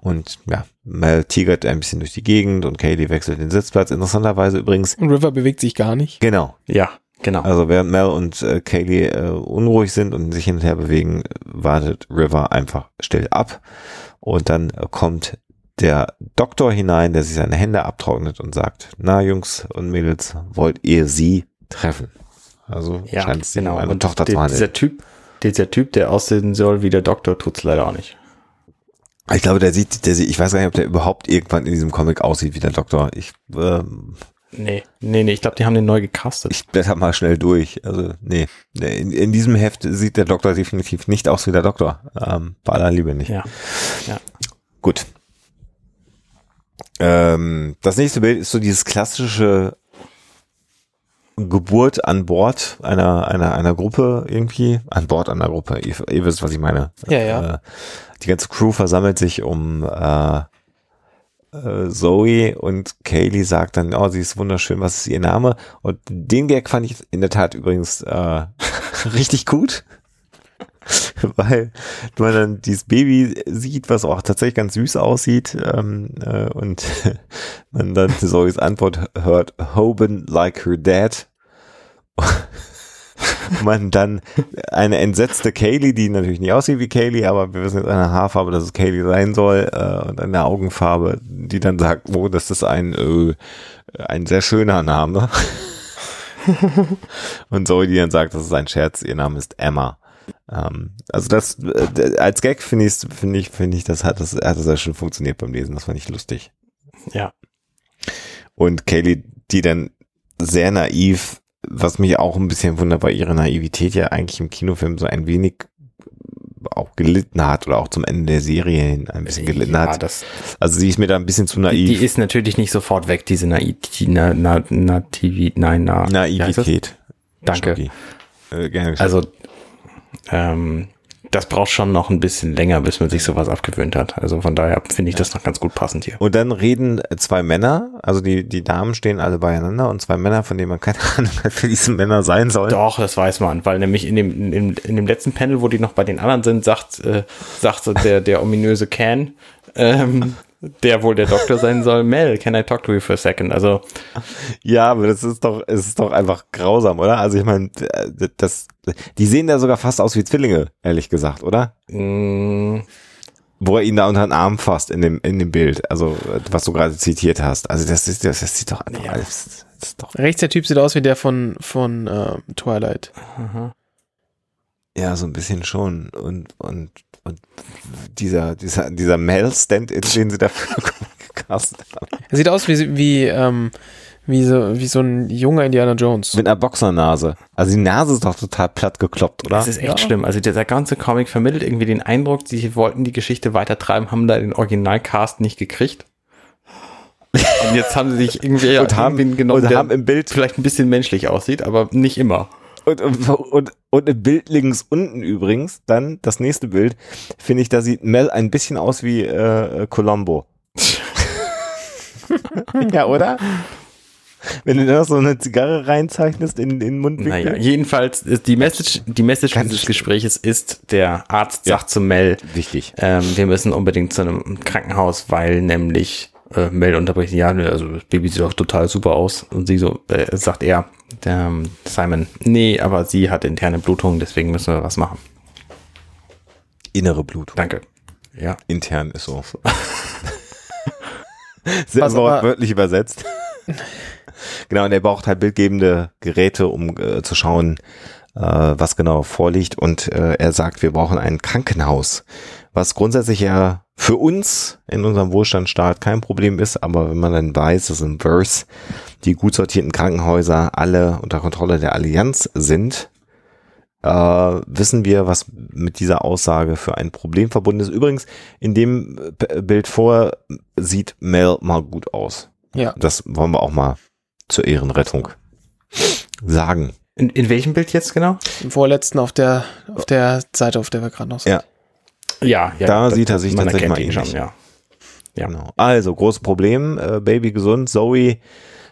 Und ja, Mel tigert ein bisschen durch die Gegend und Kaylee wechselt den Sitzplatz. Interessanterweise übrigens, Und River bewegt sich gar nicht. genau. Ja, genau. Also während Mel und äh, Kaylee äh, unruhig sind und sich hin und her bewegen, wartet River einfach still ab. Und dann äh, kommt der Doktor hinein, der sich seine Hände abtrocknet und sagt, na Jungs und Mädels, wollt ihr sie treffen? Also ja, scheint es genau. eine Und Tochter zu handeln. dieser Typ, dieser Typ, der aussehen soll wie der Doktor, tut's leider auch nicht. Ich glaube, der sieht, der sieht, ich weiß gar nicht, ob der überhaupt irgendwann in diesem Comic aussieht wie der Doktor. Ich, ähm, Nee, nee, nee, ich glaube, die haben den neu gecastet. ich blätter mal schnell durch. Also, nee. In, in diesem Heft sieht der Doktor definitiv nicht aus wie der Doktor. Ähm, bei aller Liebe nicht. ja. Gut. Ähm, das nächste Bild ist so dieses klassische Geburt an Bord einer, einer, einer Gruppe irgendwie. An Bord einer Gruppe. Ihr, ihr wisst, was ich meine. Ja, ja. Äh, die ganze Crew versammelt sich um äh, äh, Zoe und Kaylee sagt dann, oh, sie ist wunderschön, was ist ihr Name? Und den Gag fand ich in der Tat übrigens äh, richtig gut. Weil man dann dieses Baby sieht, was auch tatsächlich ganz süß aussieht ähm, äh, und man dann Zoes Antwort hört, Hoban like her dad. man dann eine entsetzte Kaylee, die natürlich nicht aussieht wie Kaylee, aber wir wissen jetzt eine Haarfarbe, dass es Kaylee sein soll äh, und eine Augenfarbe, die dann sagt, oh, das ist ein äh, ein sehr schöner Name. und Zoe, die dann sagt, das ist ein Scherz, ihr Name ist Emma. Ähm, also das äh, als Gag finde ich finde ich finde ich das hat das hat das ja schon funktioniert beim Lesen, das fand ich lustig. Ja. Und Kaylee, die dann sehr naiv, was mich auch ein bisschen wundert, weil ihre Naivität ja eigentlich im Kinofilm so ein wenig auch gelitten hat oder auch zum Ende der Serie hin ein bisschen gelitten ja, hat. Also sie ist mir da ein bisschen zu die, naiv. die ist natürlich nicht sofort weg, diese Naiv, die, na, na, nein, na, wie heißt das? Naivität. Danke. Äh. Also, ähm, das braucht schon noch ein bisschen länger, bis man sich sowas abgewöhnt hat. Also von daher finde ich das noch ganz gut passend hier. Und dann reden zwei Männer, also die, die Damen stehen alle beieinander und zwei Männer, von denen man keine Ahnung hat, wer diese Männer sein sollen. Doch, das weiß man, weil nämlich in dem, in dem, in dem letzten Panel, wo die noch bei den anderen sind, sagt, äh, sagt der, der ominöse Can, ähm, der wohl der Doktor sein soll, Mel, can I talk to you for a second? Also, Ja, aber das ist doch, es ist doch einfach grausam, oder? Also ich meine, das, die sehen da sogar fast aus wie Zwillinge, ehrlich gesagt, oder? mh, Wo er ihn da unter den Arm fasst in dem, in dem Bild, also was du gerade zitiert hast. Also das ist, das, das sieht doch einfach Ja. alles, das ist doch, Rechts der Typ sieht aus wie der von, von äh, Twilight. ja, so ein bisschen schon. Und, und, und dieser, dieser, dieser Mel-Stand, den sie dafür gecastet haben. Er sieht aus wie, wie, ähm, wie, so, wie so ein junger Indiana Jones. Mit einer Boxernase. Also die Nase ist doch total platt gekloppt, oder? das ist echt Ja. schlimm. Also dieser ganze Comic vermittelt irgendwie den Eindruck, sie wollten die Geschichte weitertreiben, haben da den Originalcast nicht gekriegt. Und jetzt haben sie sich irgendwie Und haben- genommen, und der haben im Bild- vielleicht ein bisschen menschlich aussieht, aber nicht immer. Und, und, und, und im Bild links unten übrigens, dann das nächste Bild, finde ich, da sieht Mel ein bisschen aus wie äh, Colombo. ja, oder? Wenn du da noch so eine Zigarre reinzeichnest in in den Mundwinkel. Naja, jedenfalls ist die Message, die Message Ganz dieses schlimm. Gesprächs ist, der Arzt Ja. sagt zu Mel, Wichtig. ähm, wir müssen unbedingt zu einem Krankenhaus, weil nämlich äh, Mel unterbricht, ja, also das Baby sieht doch total super aus. Und sie so, äh, sagt er, der, ähm, Simon, nee, aber sie hat interne Blutung, deswegen müssen wir was machen. Innere Blutung. Danke. Ja. Intern ist so. Sehr wortwörtlich übersetzt. genau, und er braucht halt bildgebende Geräte, um äh, zu schauen, äh, was genau vorliegt. Und äh, er sagt, wir brauchen ein Krankenhaus, was grundsätzlich ja für uns in unserem Wohlstandsstaat kein Problem ist, aber wenn man dann weiß, dass im Verse die gut sortierten Krankenhäuser alle unter Kontrolle der Allianz sind, äh, wissen wir, was mit dieser Aussage für ein Problem verbunden ist. Übrigens, in dem äh, Bild vor sieht Mel mal gut aus. Ja. Das wollen wir auch mal zur Ehrenrettung sagen. In, in welchem Bild jetzt genau? Im vorletzten auf der, auf der Seite, auf der wir gerade noch sind. Ja. Ja, ja. Da das- sieht er sich tatsächlich mal ähnlich. schon, ja. Ja. Genau. Also, großes Problem, äh, Baby gesund, Zoe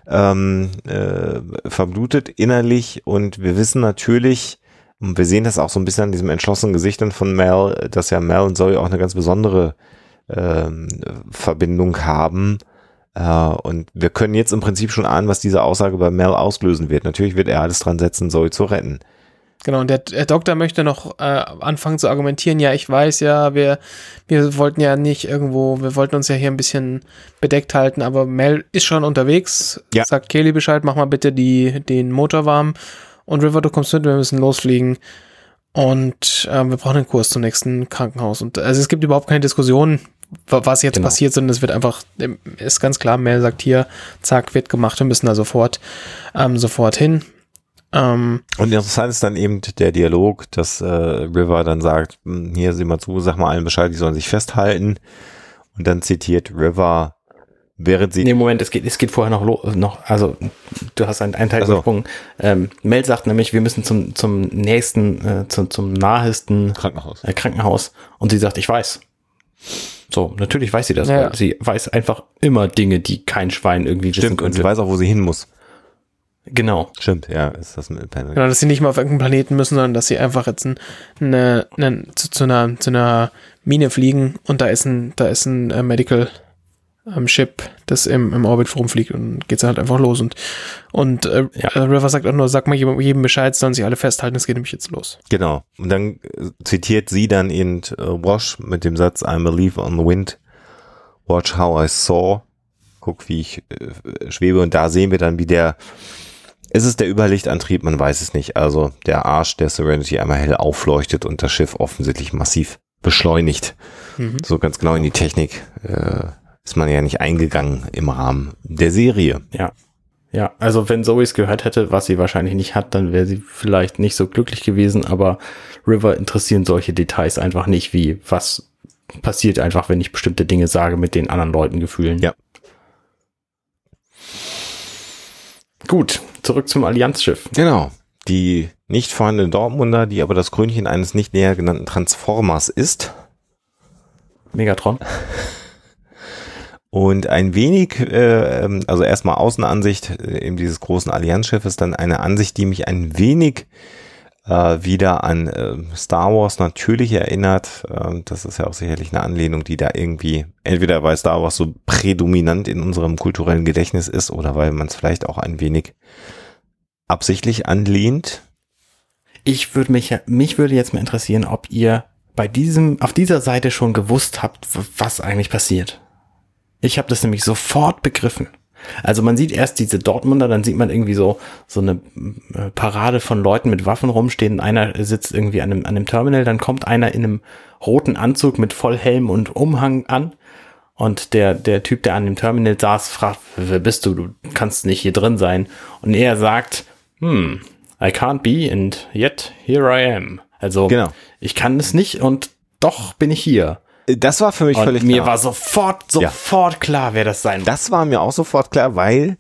ähm, äh, verblutet innerlich und wir wissen natürlich, und wir sehen das auch so ein bisschen an diesem entschlossenen Gesicht dann von Mel, dass ja Mel und Zoe auch eine ganz besondere ähm, Verbindung haben. Äh, und wir können jetzt im Prinzip schon ahnen, was diese Aussage bei Mel auslösen wird. Natürlich wird er alles dran setzen, Zoe zu retten. Genau, und der, der Doktor möchte noch äh, anfangen zu argumentieren, ja, ich weiß ja, wir, wir wollten ja nicht irgendwo, wir wollten uns ja hier ein bisschen bedeckt halten, aber Mel ist schon unterwegs, Ja. sagt Kelly Bescheid, mach mal bitte die, den Motor warm und River, du kommst mit, wir müssen losfliegen und ähm, wir brauchen einen Kurs zum nächsten Krankenhaus und also es gibt überhaupt keine Diskussion, wa- was jetzt Genau. passiert, sondern es wird einfach, ähm, ist ganz klar, Mel sagt hier, zack, wird gemacht, wir müssen da sofort, ähm, sofort hin. Ähm, Und interessant ist dann eben der Dialog, dass äh, River dann sagt, "Hm, hier sieh mal zu, sag mal allen Bescheid, die sollen sich festhalten. Und dann zitiert River, während sie Nee, Moment, es geht, es geht vorher noch, lo- noch also du hast einen, einen Teil Ach so. übersprungen. Ähm, Mel sagt nämlich, wir müssen zum, zum nächsten, äh, zum, zum nahesten Krankenhaus. äh, Krankenhaus und sie sagt, ich weiß. So, natürlich weiß sie das, Ja. weil sie weiß einfach immer Dinge, die kein Schwein irgendwie wissen Stimmt, und sie könnte. weiß auch, wo sie hin muss. Genau. Stimmt, ja, ist das mit Panel. Genau, dass sie nicht mal auf irgendeinen Planeten müssen, sondern dass sie einfach jetzt ein, eine, eine, zu, zu, einer, zu einer Mine fliegen und da ist ein, da ist ein äh, Medical ähm, Ship, das im, im Orbit rumfliegt und geht's halt einfach los und, und äh, Ja. äh, River sagt auch nur, sag mal jedem, jedem Bescheid, sollen sich alle festhalten, es geht nämlich jetzt los. Genau. Und dann äh, zitiert sie dann eben äh, Wash mit dem Satz, I'm a leaf on the wind. Watch how I saw. Guck, wie ich äh, schwebe. Und da sehen wir dann, wie der, ist es der Überlichtantrieb? Man weiß es nicht. Also der Arsch der Serenity einmal hell aufleuchtet und das Schiff offensichtlich massiv beschleunigt. Mhm. So ganz genau in die Technik äh, ist man ja nicht eingegangen im Rahmen der Serie. Ja. Ja, also wenn Zoe es gehört hätte, was sie wahrscheinlich nicht hat, dann wäre sie vielleicht nicht so glücklich gewesen, aber River interessieren solche Details einfach nicht, wie was passiert einfach, wenn ich bestimmte Dinge sage mit den anderen Leuten gefühlen. Ja. Gut, zurück zum Allianzschiff. Genau. Die nicht vorhandene Dortmunder, die aber das Krönchen eines nicht näher genannten Transformers ist. Megatron. Und ein wenig, äh, ähm, also erstmal Außenansicht äh, eben dieses großen Allianzschiffes, dann eine Ansicht, die mich ein wenig äh, wieder an äh, Star Wars natürlich erinnert. Ähm, das ist ja auch sicherlich eine Anlehnung, die da irgendwie, entweder weil Star Wars so prädominant in unserem kulturellen Gedächtnis ist oder weil man es vielleicht auch ein wenig absichtlich anlehnt. Ich würde mich, mich würde jetzt mal interessieren, ob ihr bei diesem, auf dieser Seite schon gewusst habt, was eigentlich passiert. Ich habe das nämlich sofort begriffen. Also man sieht erst diese Dortmunder, dann sieht man irgendwie so so eine äh, Parade von Leuten mit Waffen rumstehen. Einer sitzt irgendwie an einem, an einem Terminal, dann kommt einer in einem roten Anzug mit Vollhelm und Umhang an. Und der, der Typ, der an dem Terminal saß, fragt, wer bist du? Du kannst nicht hier drin sein. Und er sagt, hm, I can't be and yet here I am. Also Genau. ich kann es nicht und doch bin ich hier. Das war für mich Und völlig mir klar. war sofort, sofort klar, wer das sein muss. Das war mir auch sofort klar, weil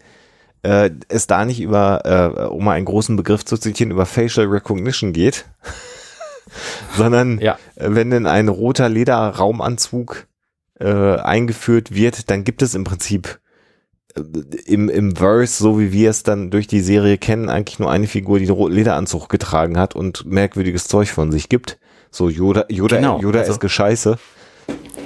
äh, es da nicht über, äh, um mal einen großen Begriff zu zitieren, über Facial Recognition geht, sondern Ja. äh, wenn denn ein roter Lederraumanzug äh, eingeführt wird, dann gibt es im Prinzip äh, im, im Verse, so wie wir es dann durch die Serie kennen, eigentlich nur eine Figur, die einen roten Lederanzug getragen hat und merkwürdiges Zeug von sich gibt. So Yoda, Yoda, Genau, Yoda also- ist Gescheiße.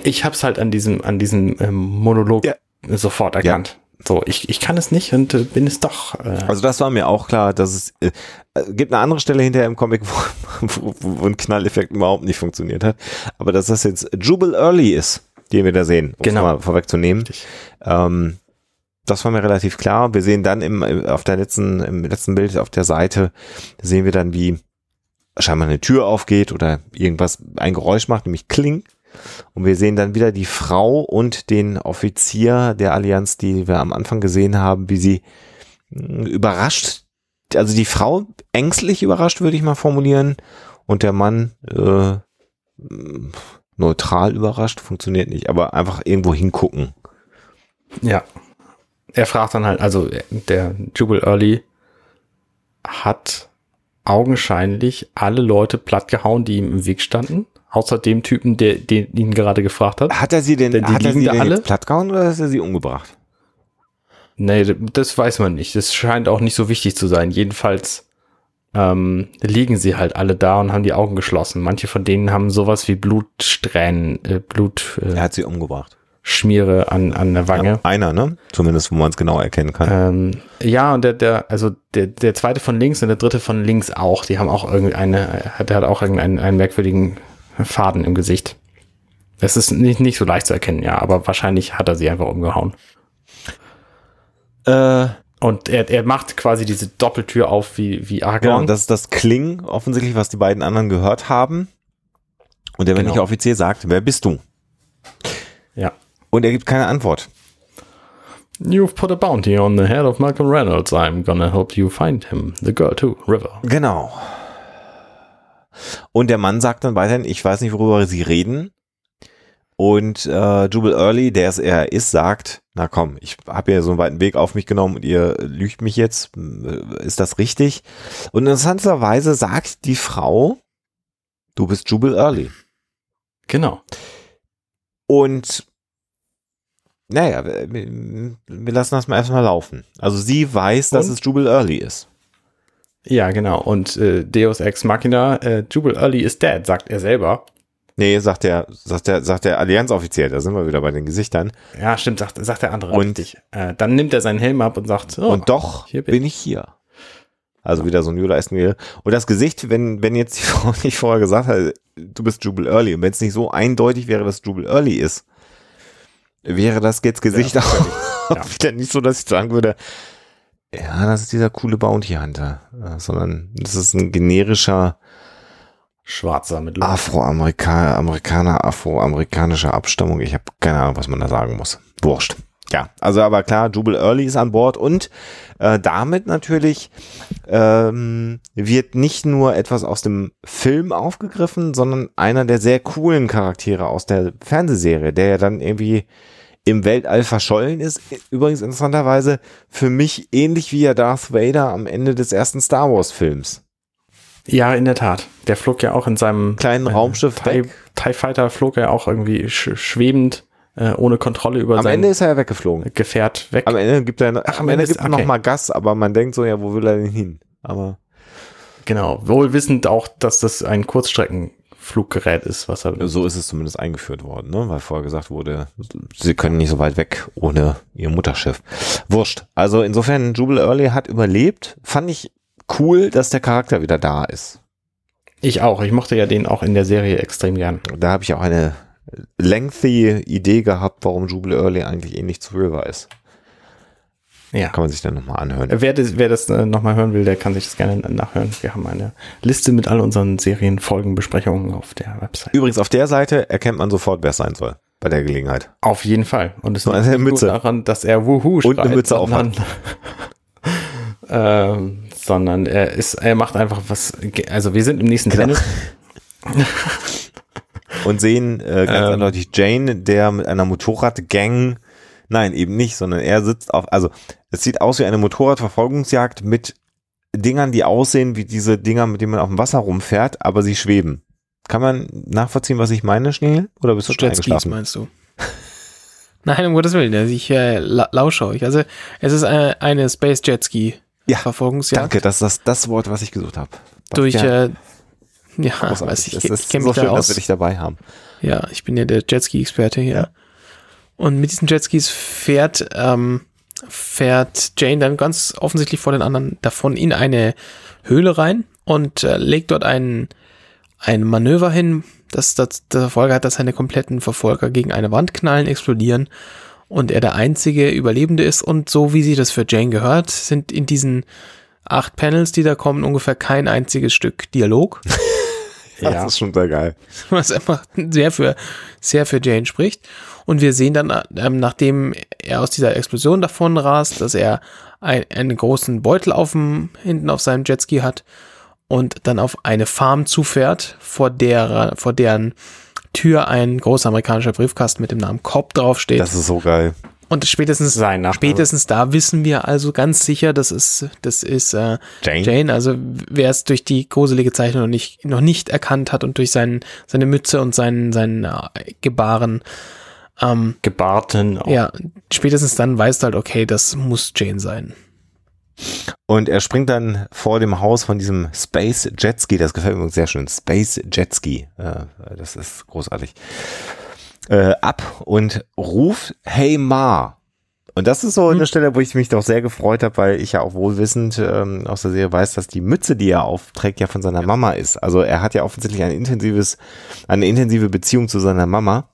Ich hab's halt an diesem, an diesem ähm, Monolog Ja. sofort erkannt. So, ich, ich kann es nicht und äh, bin es doch. Äh, Also das war mir auch klar, dass es äh, äh, gibt eine andere Stelle hinterher im Comic, wo, wo, wo ein Knalleffekt überhaupt nicht funktioniert hat. Aber dass das jetzt Jubal Early ist, den wir da sehen, um Genau. es mal vorwegzunehmen. Ähm, das war mir relativ klar. Wir sehen dann im, auf der letzten, im letzten Bild auf der Seite, sehen wir dann, wie scheinbar eine Tür aufgeht oder irgendwas ein Geräusch macht, nämlich Kling. Und wir sehen dann wieder die Frau und den Offizier der Allianz, die wir am Anfang gesehen haben, wie sie mh, überrascht also die Frau ängstlich überrascht, würde ich mal formulieren, und der Mann äh, neutral überrascht, funktioniert nicht, aber einfach irgendwo hingucken. Ja. Er fragt dann halt, also der Jubal Early hat augenscheinlich alle Leute plattgehauen, die ihm im Weg standen. Außer dem Typen, der, der ihn gerade gefragt hat. Hat er sie denn, Denn die hat er sie denn alle? jetzt plattgehauen oder hat er sie umgebracht? Nee, das weiß man nicht. Das scheint auch nicht so wichtig zu sein. Jedenfalls ähm, liegen sie halt alle da und haben die Augen geschlossen. Manche von denen haben sowas wie Blutsträhnen, äh, Blutschmiere Er hat sie umgebracht. äh, an, an der Wange. Ja, einer, ne? Zumindest, wo man es genau erkennen kann. Ähm, ja, und der, der, also der, der zweite von links und der dritte von links auch, die haben auch irgendeine, der hat auch irgendeinen einen merkwürdigen Faden im Gesicht. Es ist nicht, nicht so leicht zu erkennen, ja, aber wahrscheinlich hat er sie einfach umgehauen. Äh, Und er, er macht quasi diese Doppeltür auf wie, wie genau, Argon. und das ist das Kling, offensichtlich, was die beiden anderen gehört haben. Und der männliche Genau. Offizier sagt, wer bist du? ja. Und er gibt keine Antwort. You've put a bounty on the head of Malcolm Reynolds. I'm gonna help you find him. The girl too, River. Genau. Und der Mann sagt dann weiterhin, ich weiß nicht, worüber sie reden. Und äh, Jubal Early, der es er ist, sagt, na komm, ich habe ja so einen weiten Weg auf mich genommen und ihr lügt mich jetzt. Äh, Ist das richtig? Und interessanterweise sagt die Frau, du bist Jubal Early. Genau. Und naja, wir, wir lassen das mal erstmal laufen. Also sie weiß, dass Und? es Jubal Early ist. Ja, genau. Und äh, Deus Ex Machina, äh, Jubal Early is dead, sagt er selber. Nee, sagt der, sagt der, sagt der Allianzoffizier, da sind wir wieder bei den Gesichtern. Ja, stimmt, sagt, sagt der andere. Und- richtig. Äh, dann nimmt er seinen Helm ab und sagt, oh, und doch hier bin ich hier. Also wieder so ein Yoda ist mir. Und das Gesicht, wenn, wenn jetzt die Frau nicht vorher gesagt hat, du bist Jubal Early, und wenn es nicht so eindeutig wäre, dass Jubal Early ist, wäre das jetzt Gesicht Ja, auch ja. wieder nicht so, dass ich sagen würde, ja, das ist dieser coole Bounty Hunter, äh, sondern das ist ein generischer Schwarzer mit. Afroamerikaner, Amerikaner, afroamerikanischer Abstammung. Ich habe keine Ahnung, was man da sagen muss. Wurscht. Ja, also aber klar, Jubal Early ist an Bord und äh, damit natürlich ähm, wird nicht nur etwas aus dem Film aufgegriffen, sondern einer der sehr coolen Charaktere aus der Fernsehserie, der ja dann irgendwie im Weltall verschollen ist. Übrigens interessanterweise für mich ähnlich wie ja Darth Vader am Ende des ersten Star Wars Films. Ja, in der Tat. Der flog ja auch in seinem Kleinen Raumschiff TIE. TIE Fighter flog er auch irgendwie sch schwebend, äh, ohne Kontrolle über Am sein Ende ist er ja weggeflogen. Gefährt weg. Am Ende gibt er, Ach, am Ende ist- gibt er noch okay. mal Gas, aber man denkt so, ja, wo will er denn hin? Aber Genau. Wohl wissend auch, dass das ein Kurzstreckenfluggerät ist, was er. so ist es zumindest eingeführt worden, ne? weil vorher gesagt wurde, sie können nicht so weit weg ohne ihr Mutterschiff. Wurscht. Also insofern, Jubal Early hat überlebt. Fand ich cool, dass der Charakter wieder da ist. Ich auch. Ich mochte ja den auch in der Serie extrem gern. Da habe ich auch eine lengthy Idee gehabt, warum Jubal Early eigentlich ähnlich zu River ist. Ja. Kann man sich dann nochmal anhören. Wer das, wer das äh, nochmal hören will, der kann sich das gerne nachhören. Wir haben eine Liste mit all unseren Serienfolgenbesprechungen auf der Website. Übrigens, auf der Seite erkennt man sofort, wer es sein soll. Bei der Gelegenheit. Auf jeden Fall. Und es liegt nicht nur Mütze. daran, dass er Wuhu Und eine Mütze sondern, ähm, sondern er ist, er macht einfach was. Also wir sind im nächsten Genau. Panel. und sehen äh, ganz Ähm. eindeutig Jane, der mit einer Motorradgang, nein, eben nicht, sondern er sitzt auf, also es sieht aus wie eine Motorradverfolgungsjagd mit Dingern, die aussehen wie diese Dinger, mit denen man auf dem Wasser rumfährt, aber sie schweben. Kann man nachvollziehen, was ich meine, schnell? Oder bist du schon Jetskis eingeschlafen? meinst du? Nein, um Gottes Willen, also ich äh, la lausche euch. Also es ist eine, eine Space Jetski Ja, Verfolgungsjagd Danke, das ist das, das Wort, was ich gesucht habe. durch Ja, äh, ja, weiß ich, ich, ist kenne so mich schön, da dass wir aus. dich dabei haben. Ja, ich bin ja der Jetski-Experte hier. Ja. Und mit diesen Jetskis fährt, ähm, fährt Jane dann ganz offensichtlich vor den anderen davon in eine Höhle rein und äh, legt dort ein, ein Manöver hin, das, das der Folge hat, dass seine kompletten Verfolger gegen eine Wand knallen, explodieren und er der einzige Überlebende ist. Und so wie sie das für Jane gehört, sind in diesen acht Panels, die da kommen, ungefähr kein einziges Stück Dialog. Ja. Das ist schon sehr geil. was einfach sehr für, sehr für Jane spricht. Und wir sehen dann, ähm, nachdem er aus dieser Explosion davon rast, dass er ein, einen großen Beutel auf dem, hinten auf seinem Jetski hat und dann auf eine Farm zufährt, vor der, vor deren Tür ein großer amerikanischer Briefkasten mit dem Namen Cobb draufsteht. Das ist so geil. Und spätestens, Sein spätestens da wissen wir also ganz sicher, das ist, das ist äh, Jane. Jane. Also wer es durch die gruselige Zeichnung noch nicht, noch nicht erkannt hat und durch seinen, seine Mütze und seinen, seinen äh, Gebaren, ähm, Gebarten. auch. ja, spätestens dann weißt du halt, okay, das muss Jane sein. Und er springt dann vor dem Haus von diesem Space Jetski, das gefällt mir übrigens sehr schön, Space Jetski, äh, das ist großartig, äh, ab und ruft Hey Ma. Und das ist so eine Stelle, wo ich mich doch sehr gefreut habe, weil ich ja auch wohlwissend ähm, aus der Serie weiß, dass die Mütze, die er aufträgt, ja von seiner Mama ist. Also er hat ja offensichtlich ein intensives, eine intensive Beziehung zu seiner Mama.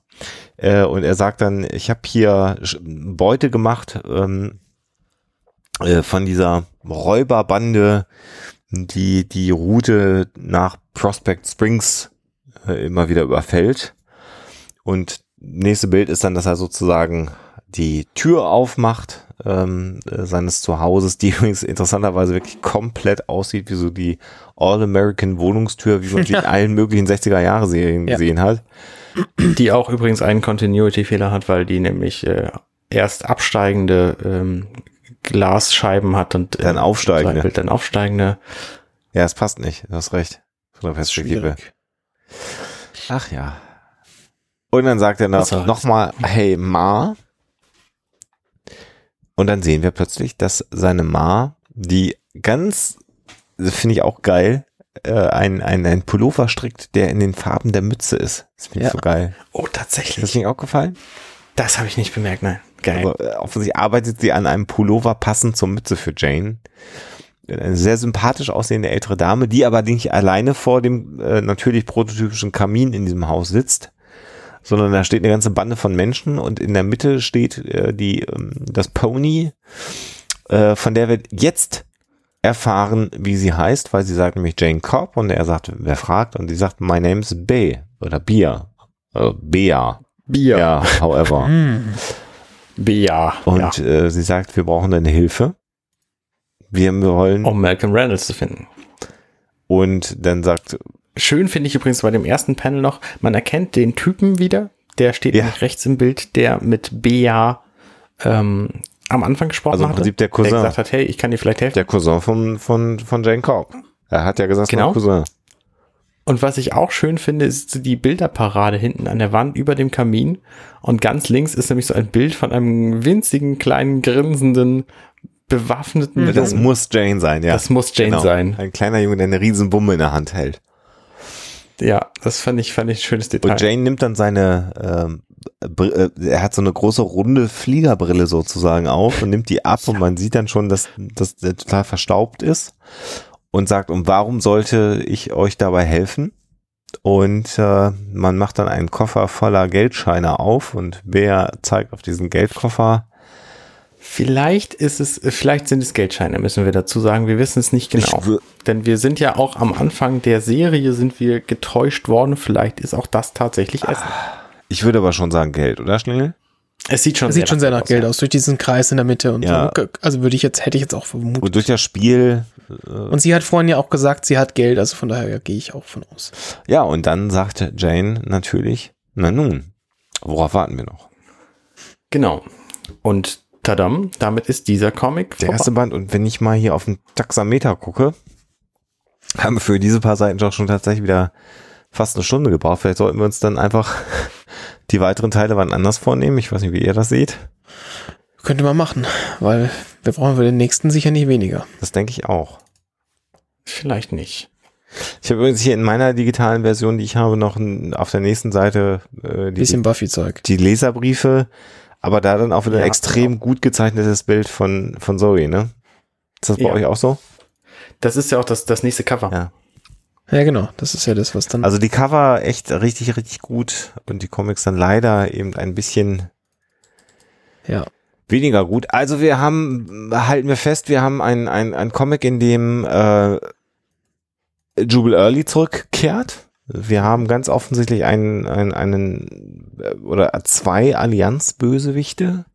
Äh, und er sagt dann, ich habe hier Beute gemacht, ähm, äh, von dieser Räuberbande, die die Route nach Prospect Springs äh, immer wieder überfällt. Und nächste Bild ist dann, dass er sozusagen die Tür aufmacht ähm, äh, seines Zuhauses, die übrigens interessanterweise wirklich komplett aussieht wie so die All-American Wohnungstür, wie man sie in allen möglichen 60er-Jahre-Serien Ja. gesehen hat. Die auch übrigens einen Continuity-Fehler hat, weil die nämlich äh, erst absteigende ähm, Glasscheiben hat und äh, Dann aufsteigende. Bild dann aufsteigende. Ja, es passt nicht, du hast recht. Schwierig. Ach ja. Und dann sagt er noch, noch mal, hey Ma. Und dann sehen wir plötzlich, dass seine Ma, die ganz, finde ich auch geil, äh, ein, ein, ein Pullover strickt, der in den Farben der Mütze ist. Das finde ich Ja. so geil. Oh, Ist das tatsächlich. mir auch gefallen? Das habe ich nicht bemerkt, nein. Geil. Also, äh, offensichtlich arbeitet sie an einem Pullover passend zur Mütze für Jane. Eine sehr sympathisch aussehende ältere Dame, die aber nicht alleine vor dem äh, natürlich prototypischen Kamin in diesem Haus sitzt, sondern da steht eine ganze Bande von Menschen und in der Mitte steht äh, die, ähm, das Pony, äh, von der wir jetzt erfahren, wie sie heißt, weil sie sagt nämlich Jane Cobb und er sagt, wer fragt? Und sie sagt, my name's B oder Bia. Äh, Bea. Bier. Ja, however. Hm. Bia. Und ja. äh, sie sagt, wir brauchen deine Hilfe. Wir wollen. Um Malcolm Reynolds zu finden. Und dann sagt, Schön finde ich übrigens bei dem ersten Panel noch, man erkennt den Typen wieder, der steht Ja. rechts im Bild, der mit Bea ähm, am Anfang gesprochen Also im hatte. Prinzip der Der Cousin. gesagt hat, hey, ich kann dir vielleicht helfen. der Cousin von, von, von Jane Cobb. Er hat ja gesagt, Genau. Cousin. Und was ich auch schön finde, ist die Bilderparade hinten an der Wand über dem Kamin. Und ganz links ist nämlich so ein Bild von einem winzigen, kleinen, grinsenden, bewaffneten Das Jungen. muss Jane sein, ja. Das muss Jane Genau. sein. Ein kleiner Junge, der eine riesen Bombe in der Hand hält. Ja, das fand ich, fand ich ein schönes Detail. Und Jane nimmt dann seine, ähm, äh, er hat so eine große runde Fliegerbrille sozusagen auf und nimmt die ab und man sieht dann schon, dass, dass der total verstaubt ist und sagt, und warum sollte ich euch dabei helfen? Und äh, man macht dann einen Koffer voller Geldscheine auf und Bea zeigt auf diesen Geldkoffer. Vielleicht ist es, vielleicht sind es Geldscheine, müssen wir dazu sagen. Wir wissen es nicht genau. Denn wir sind ja auch am Anfang der Serie sind wir getäuscht worden. Vielleicht ist auch das tatsächlich Essen. Ich würde aber schon sagen Geld, oder Schlingel? Es sieht schon Das sieht schon sehr nach aus, Geld ja. aus, durch diesen Kreis in der Mitte und Ja. so. Also würde ich jetzt, hätte ich jetzt auch vermutet. Und durch das Spiel, Und sie hat vorhin ja auch gesagt, sie hat Geld, also von daher gehe ich auch von aus. ja, und dann sagte Jane natürlich, na nun, worauf warten wir noch? Genau. Und tadam, damit ist dieser Comic Der erste Band, und wenn ich mal hier auf den Taxameter gucke, haben wir für diese paar Seiten doch schon tatsächlich wieder fast eine Stunde gebraucht. Vielleicht sollten wir uns dann einfach die weiteren Teile wann anders vornehmen. Ich weiß nicht, wie ihr das seht. Könnte man machen, weil wir brauchen für den nächsten sicher nicht weniger. Das denke ich auch. Vielleicht nicht. Ich habe übrigens hier in meiner digitalen Version, die ich habe, noch auf der nächsten Seite äh, die, Bisschen Buffy-Zeug. die Leserbriefe, aber da dann auch wieder ein Ja, extrem gut gezeichnetes Bild von, von Zoe, ne? Ist das bei Ja. euch auch so? Das ist ja auch das, das nächste Cover. Ja. Ja, genau. Das ist ja das, was dann. Also die Cover echt richtig, richtig gut und die Comics dann leider eben ein bisschen ja. weniger gut. Also wir haben, halten wir fest, wir haben ein, ein, ein Comic, in dem äh, Jubal Early zurückkehrt. Wir haben ganz offensichtlich einen, einen, einen äh, oder zwei Allianz-Bösewichte,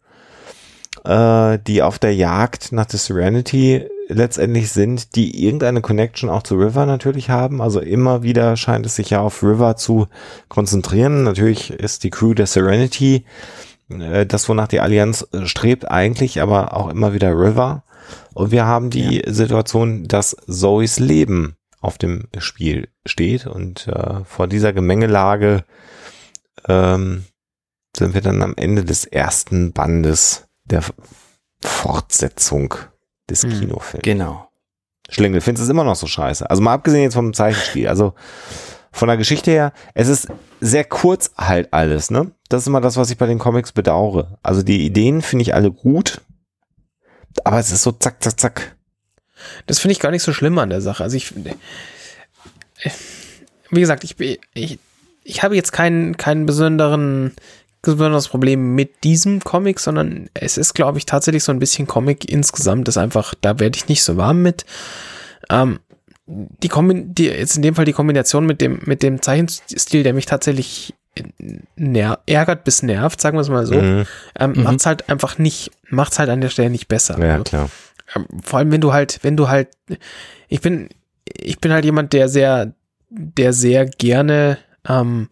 äh, die auf der Jagd nach der Serenity letztendlich sind, die irgendeine Connection auch zu River natürlich haben. Also immer wieder scheint es sich ja auf River zu konzentrieren. Natürlich ist die Crew der Serenity äh, das, wonach die Allianz äh, strebt eigentlich, aber auch immer wieder River. Und wir haben die ja. Situation, dass Zoes Leben auf dem Spiel steht und äh, vor dieser Gemengelage ähm, sind wir dann am Ende des ersten Bandes der Fortsetzung des hm, Kinofilms. Genau. Schlingel, findest du es immer noch so scheiße? Also mal abgesehen jetzt vom Zeichenstil, also von der Geschichte her, es ist sehr kurz halt alles, ne? Das ist immer das, was ich bei den Comics bedauere. Also die Ideen finde ich alle gut, aber es ist so zack, zack, zack. Das finde ich gar nicht so schlimm an der Sache. Also ich, wie gesagt, ich, ich, ich habe jetzt keinen, keinen besonderen, besonderes Problem mit diesem Comic, sondern es ist, glaube ich, tatsächlich so ein bisschen Comic insgesamt, das einfach, da werde ich nicht so warm mit. Ähm, die, Kombi die jetzt in dem Fall die Kombination mit dem, mit dem Zeichenstil, der mich tatsächlich ärgert bis nervt, sagen wir es mal so, mhm. ähm, mhm. macht's halt einfach nicht, macht's halt an der Stelle nicht besser. Ja, also, klar. Ähm, vor allem, wenn du halt, wenn du halt, ich bin, ich bin halt jemand, der sehr, der sehr gerne ähm,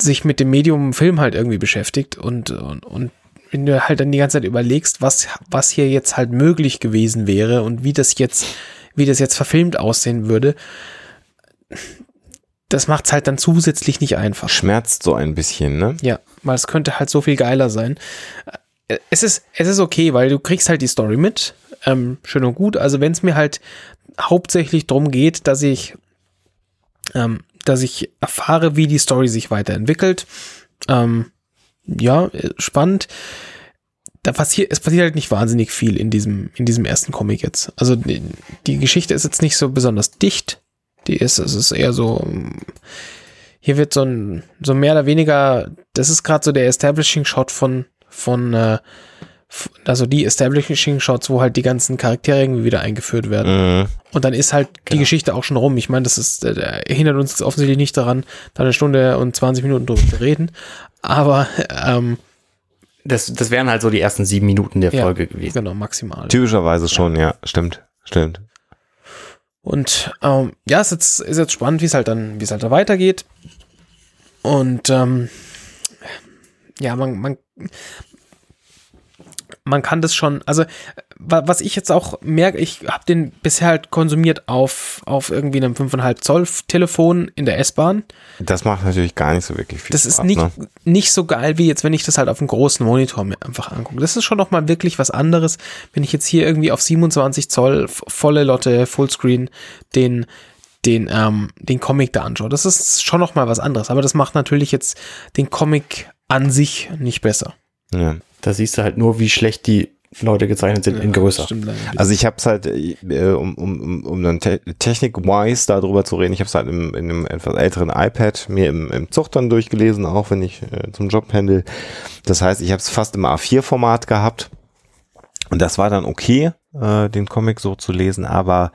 sich mit dem Medium Film halt irgendwie beschäftigt und, und, und wenn du halt dann die ganze Zeit überlegst, was, was hier jetzt halt möglich gewesen wäre und wie das jetzt, wie das jetzt verfilmt aussehen würde, das macht es halt dann zusätzlich nicht einfach. Schmerzt so ein bisschen, ne? Ja, weil es könnte halt so viel geiler sein. Es ist, es ist okay, weil du kriegst halt die Story mit. Ähm, schön und gut. Also wenn es mir halt hauptsächlich darum geht, dass ich, ähm, dass ich erfahre, wie die Story sich weiterentwickelt. Ähm, ja, spannend. Da passiert, es passiert halt nicht wahnsinnig viel in diesem, in diesem ersten Comic jetzt. Also die, die Geschichte ist jetzt nicht so besonders dicht. Die ist, es ist eher so, hier wird so ein, so mehr oder weniger, das ist gerade so der Establishing Shot von, von, äh, also die Establishing Shots, wo halt die ganzen Charaktere irgendwie wieder eingeführt werden. Mhm. Und dann ist halt genau. die Geschichte auch schon rum. Ich meine, das ist, äh, hindert uns offensichtlich nicht daran, da eine Stunde und 20 Minuten drüber zu reden. Aber, ähm, das, das wären halt so die ersten sieben Minuten der Folge ja, gewesen. Genau, maximal. Typischerweise schon, ja, ja stimmt, stimmt. Und ähm, ja, es ist jetzt, ist jetzt spannend, wie es halt dann, wie es halt da weitergeht. Und ähm, ja, man, man, man kann das schon, also was ich jetzt auch merke, ich habe den bisher halt konsumiert auf, auf irgendwie einem 5,5 Zoll Telefon in der S-Bahn. Das macht natürlich gar nicht so wirklich viel Das Spaß, ist nicht, ne? nicht so geil, wie jetzt, wenn ich das halt auf einem großen Monitor mir einfach angucke. Das ist schon noch mal wirklich was anderes, wenn ich jetzt hier irgendwie auf 27 Zoll volle Lotte Fullscreen den den, ähm, den Comic da anschaue. Das ist schon noch mal was anderes, aber das macht natürlich jetzt den Comic an sich nicht besser. Ja. Da siehst du halt nur, wie schlecht die Leute gezeichnet sind ja, in größer. Also ich habe es halt, äh, um, um, um dann te technik-wise darüber zu reden, ich habe es halt im, in einem etwas älteren iPad mir im, im Zucht dann durchgelesen, auch wenn ich äh, zum Job pendel. Das heißt, ich habe es fast im A4-Format gehabt und das war dann okay, äh, den Comic so zu lesen, aber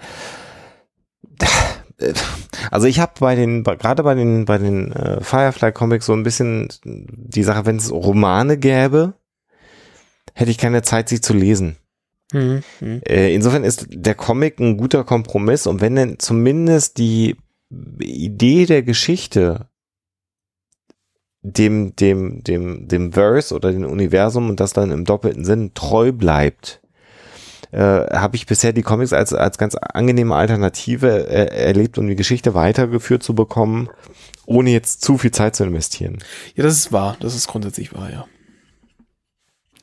also ich habe bei den gerade bei den bei den äh, Firefly Comics so ein bisschen die Sache, wenn es Romane gäbe, hätte ich keine Zeit, sie zu lesen. Mhm. Äh, insofern ist der Comic ein guter Kompromiss und wenn denn zumindest die Idee der Geschichte dem, dem, dem, dem Verse oder dem Universum und das dann im doppelten Sinn treu bleibt, äh, habe ich bisher die Comics als, als ganz angenehme Alternative äh, erlebt, um die Geschichte weitergeführt zu bekommen, ohne jetzt zu viel Zeit zu investieren. Ja, das ist wahr. Das ist grundsätzlich wahr, ja.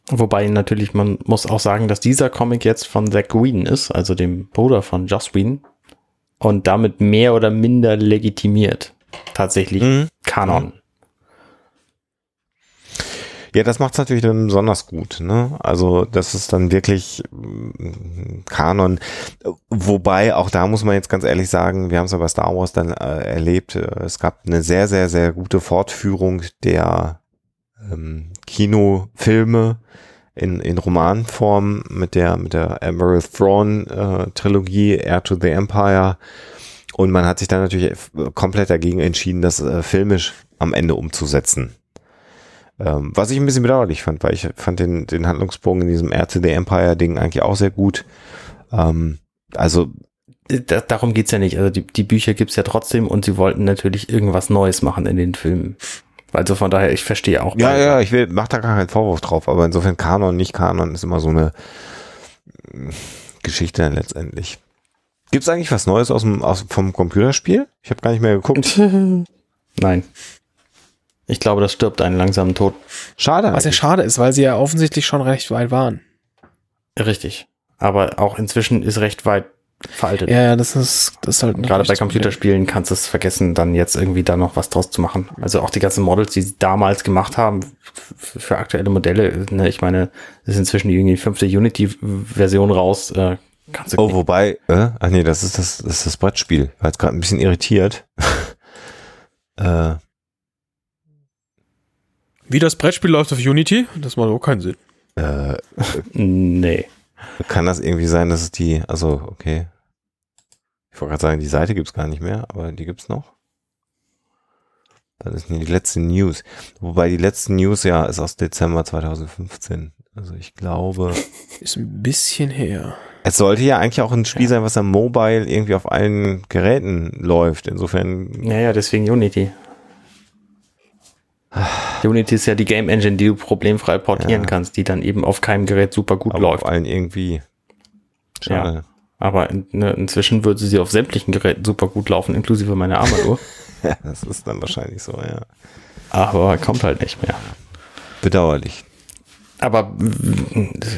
Wobei natürlich, man muss auch sagen, dass dieser Comic jetzt von Zach Whedon ist, also dem Bruder von Joss Whedon, und damit mehr oder minder legitimiert. Tatsächlich mhm. Kanon. Ja, das macht es natürlich dann besonders gut. Ne? Also das ist dann wirklich mm, Kanon. Wobei, auch da muss man jetzt ganz ehrlich sagen, wir haben es ja bei Star Wars dann äh, erlebt, es gab eine sehr, sehr, sehr gute Fortführung der ähm, Kinofilme in, in Romanform mit der, mit der Emerald Throne äh, Trilogie, Air to the Empire Und man hat sich dann natürlich komplett dagegen entschieden, das äh, filmisch am Ende umzusetzen. Ähm, was ich ein bisschen bedauerlich fand, weil ich fand den, den Handlungsbogen in diesem Air to the Empire Ding eigentlich auch sehr gut. Ähm, also da, darum geht's ja nicht. Also die, die Bücher gibt's ja trotzdem und sie wollten natürlich irgendwas Neues machen in den Filmen. Also von daher, ich verstehe auch. Ja, ja, ich will, mach da gar keinen Vorwurf drauf, aber insofern Kanon, nicht Kanon ist immer so eine äh, Geschichte letztendlich. Gibt's eigentlich was Neues aus dem, aus, vom Computerspiel? Ich habe gar nicht mehr geguckt. Nein. Ich glaube, das stirbt einen langsamen Tod. Schade. Was ja schade ist, weil sie ja offensichtlich schon recht weit waren. Richtig. Aber auch inzwischen ist recht weit veraltet. Ja, ja, das ist, das ist halt Gerade bei das Problem. Computerspielen kannst du es vergessen, dann jetzt irgendwie da noch was draus zu machen. Also auch die ganzen Models, die sie damals gemacht haben für aktuelle Modelle, ne, ich meine, es ist inzwischen die irgendwie fünfte Unity-Version raus. Äh, kannst du Oh, wobei, äh, ach nee, das ist das, das ist das Brettspiel. War jetzt gerade ein bisschen irritiert. äh, Wie das Brettspiel läuft auf Unity, das macht auch keinen Sinn. äh, nee. kann das irgendwie sein, dass es die, also, okay. Ich wollte gerade sagen, die Seite gibt's gar nicht mehr, aber die gibt's noch. Das ist die letzte News. Wobei die letzte News ja ist aus Dezember 2015. Also ich glaube, Ist ein bisschen her. es sollte ja eigentlich auch ein Spiel sein, was am Mobile irgendwie auf allen Geräten läuft. Insofern Ja, ja, deswegen Unity. Unity ist ja die Game Engine, die du problemfrei portieren Ja. kannst, die dann eben auf keinem Gerät super gut aber läuft. auf allen irgendwie. Schade. Aber in, ne, inzwischen würde sie auf sämtlichen Geräten super gut laufen, inklusive meiner Armadur. Ja, das ist dann wahrscheinlich so, ja. Aber kommt halt nicht mehr. Bedauerlich. Aber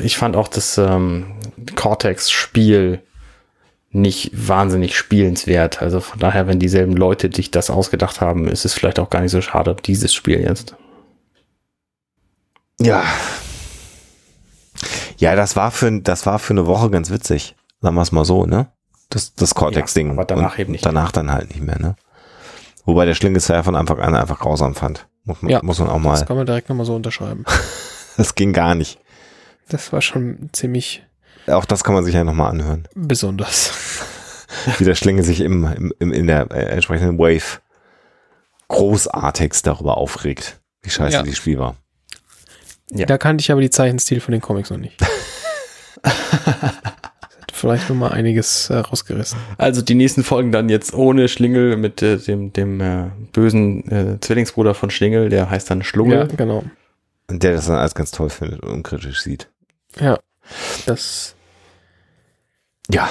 ich fand auch das ähm, Cortex-Spiel nicht wahnsinnig spielenswert. Also von daher, wenn dieselben Leute sich das ausgedacht haben, ist es vielleicht auch gar nicht so schade, dieses Spiel jetzt. Ja. Ja, das war für, das war für eine Woche ganz witzig. Sagen wir es mal so, ne? Das, das Cortex-Ding. Ja, aber danach Und eben nicht Danach dann halt nicht mehr, ne? Wobei der Schlingenstein von Anfang an einfach grausam fand. Muss man, Ja, muss man auch Das mal. kann man direkt nochmal so unterschreiben. Das ging gar nicht. Das war schon ziemlich Auch das kann man sich ja nochmal anhören. besonders. Wie der Schlinge sich im, im, im, in der äh, entsprechenden Wave großartigst darüber aufregt, wie scheiße Ja. dieses Spiel war. Ja. Da kannte ich aber die Zeichenstil von den Comics noch nicht. vielleicht noch mal einiges äh, rausgerissen. Also die nächsten Folgen dann jetzt ohne Schlingel mit äh, dem, dem äh, bösen äh, Zwillingsbruder von Schlingel, der heißt dann Ja, Schlungel. genau. Und der das dann alles ganz toll findet und unkritisch sieht. Ja. Das Ja.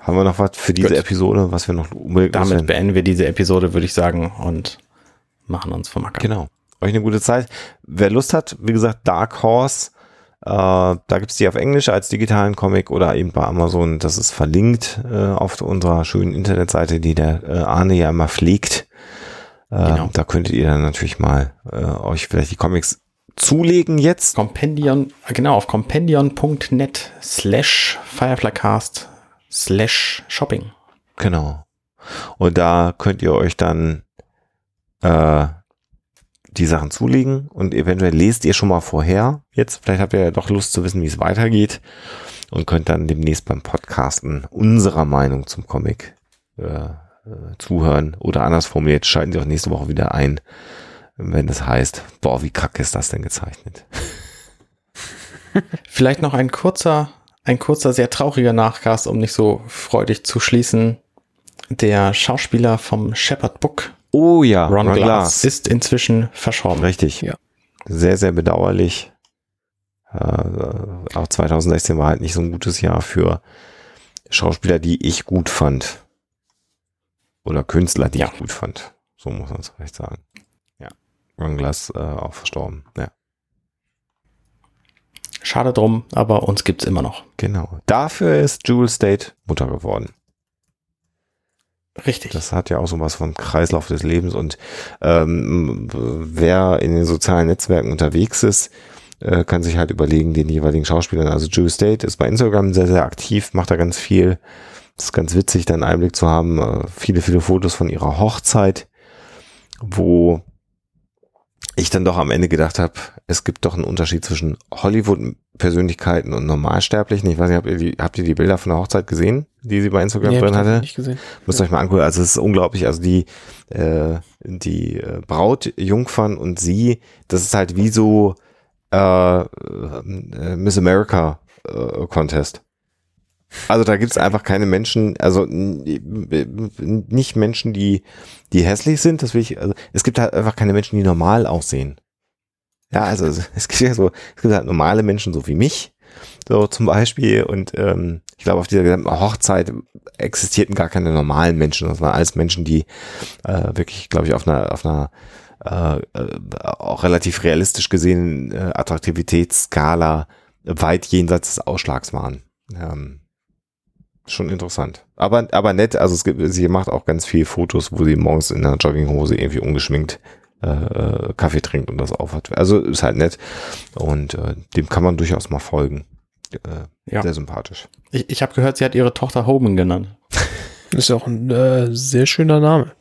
Haben wir noch was für diese Gut. Episode, was wir noch unbedingt Damit beenden wir diese Episode, würde ich sagen, und machen uns vom Acker. Genau. Euch eine gute Zeit. Wer Lust hat, wie gesagt, Dark Horse, äh, da gibt's die auf Englisch als digitalen Comic oder eben bei Amazon. Das ist verlinkt äh, auf unserer schönen Internetseite, die der äh, Arne ja immer pflegt. Äh, Genau. Da könntet ihr dann natürlich mal äh, euch vielleicht die Comics zulegen jetzt. Compendion, genau, auf compendion.net slash Fireflycast slash Shopping. Genau. Und da könnt ihr euch dann äh, die Sachen zulegen und eventuell lest ihr schon mal vorher. Jetzt, vielleicht habt ihr ja doch Lust zu wissen, wie es weitergeht und könnt dann demnächst beim Podcasten unserer Meinung zum Comic äh, äh, zuhören. Oder anders formuliert, schalten Sie auch nächste Woche wieder ein, wenn das heißt, boah, wie kacke ist das denn gezeichnet? Vielleicht noch ein kurzer, ein kurzer, sehr trauriger Nachcast, um nicht so freudig zu schließen. Der Schauspieler vom Shepherd Book, Oh ja, Ron, Glass, ist inzwischen verstorben. Richtig. Ja. Sehr, sehr bedauerlich. Äh, auch 2016 war halt nicht so ein gutes Jahr für Schauspieler, die ich gut fand. Oder Künstler, die Ja. ich gut fand. So muss man es vielleicht sagen. Ja. Ron Glass äh, auch verstorben. Ja, Schade drum, aber uns gibt's immer noch. genau. Dafür ist Jewel State Mutter geworden. Richtig. Das hat ja auch so was vom Kreislauf des Lebens und ähm, wer in den sozialen Netzwerken unterwegs ist, äh, kann sich halt überlegen, den jeweiligen Schauspielern. Also Drew State ist bei Instagram sehr, sehr aktiv, macht da ganz viel. Das ist ganz witzig, da einen Einblick zu haben. Äh, viele, viele Fotos von ihrer Hochzeit, wo ich dann doch am Ende gedacht habe, es gibt doch einen Unterschied zwischen Hollywood-Persönlichkeiten und Normalsterblichen. Ich weiß nicht, habt ihr, die, habt ihr die Bilder von der Hochzeit gesehen, die sie bei Instagram Nee, drin ich hatte? Nicht gesehen. Müsst ihr euch mal angucken. Also es ist unglaublich. Also die, äh, die äh, Braut, Jungfern und sie, das ist halt wie so äh, äh, Miss America äh, Contest. Also da gibt's einfach keine Menschen, also nicht Menschen, die, die hässlich sind, das will ich, also es gibt halt einfach keine Menschen, die normal aussehen. Ja, also es es gibt ja so, es gibt halt normale Menschen, so wie mich, so zum Beispiel, und ähm, ich glaube, auf dieser gesamten Hochzeit existierten gar keine normalen Menschen, das waren alles Menschen, die äh, wirklich, glaube ich, auf einer, auf einer äh, äh, auch relativ realistisch gesehen äh, Attraktivitätsskala weit jenseits des Ausschlags waren. Ähm, schon interessant. Aber, aber nett, also es gibt, sie macht auch ganz viele Fotos, wo sie morgens in einer Jogginghose irgendwie ungeschminkt äh, Kaffee trinkt und das aufhat. Also ist halt nett und äh, dem kann man durchaus mal folgen. Äh, Ja. Sehr sympathisch. Ich, ich habe gehört, sie hat ihre Tochter Hoban genannt. Das ist ja auch ein äh, sehr schöner Name.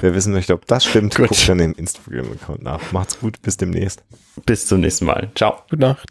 Wer wissen möchte, ob das stimmt, Gut. guckt dann im Instagram-Account nach. Macht's gut, bis demnächst. Bis zum nächsten Mal. Ciao. Gute Nacht.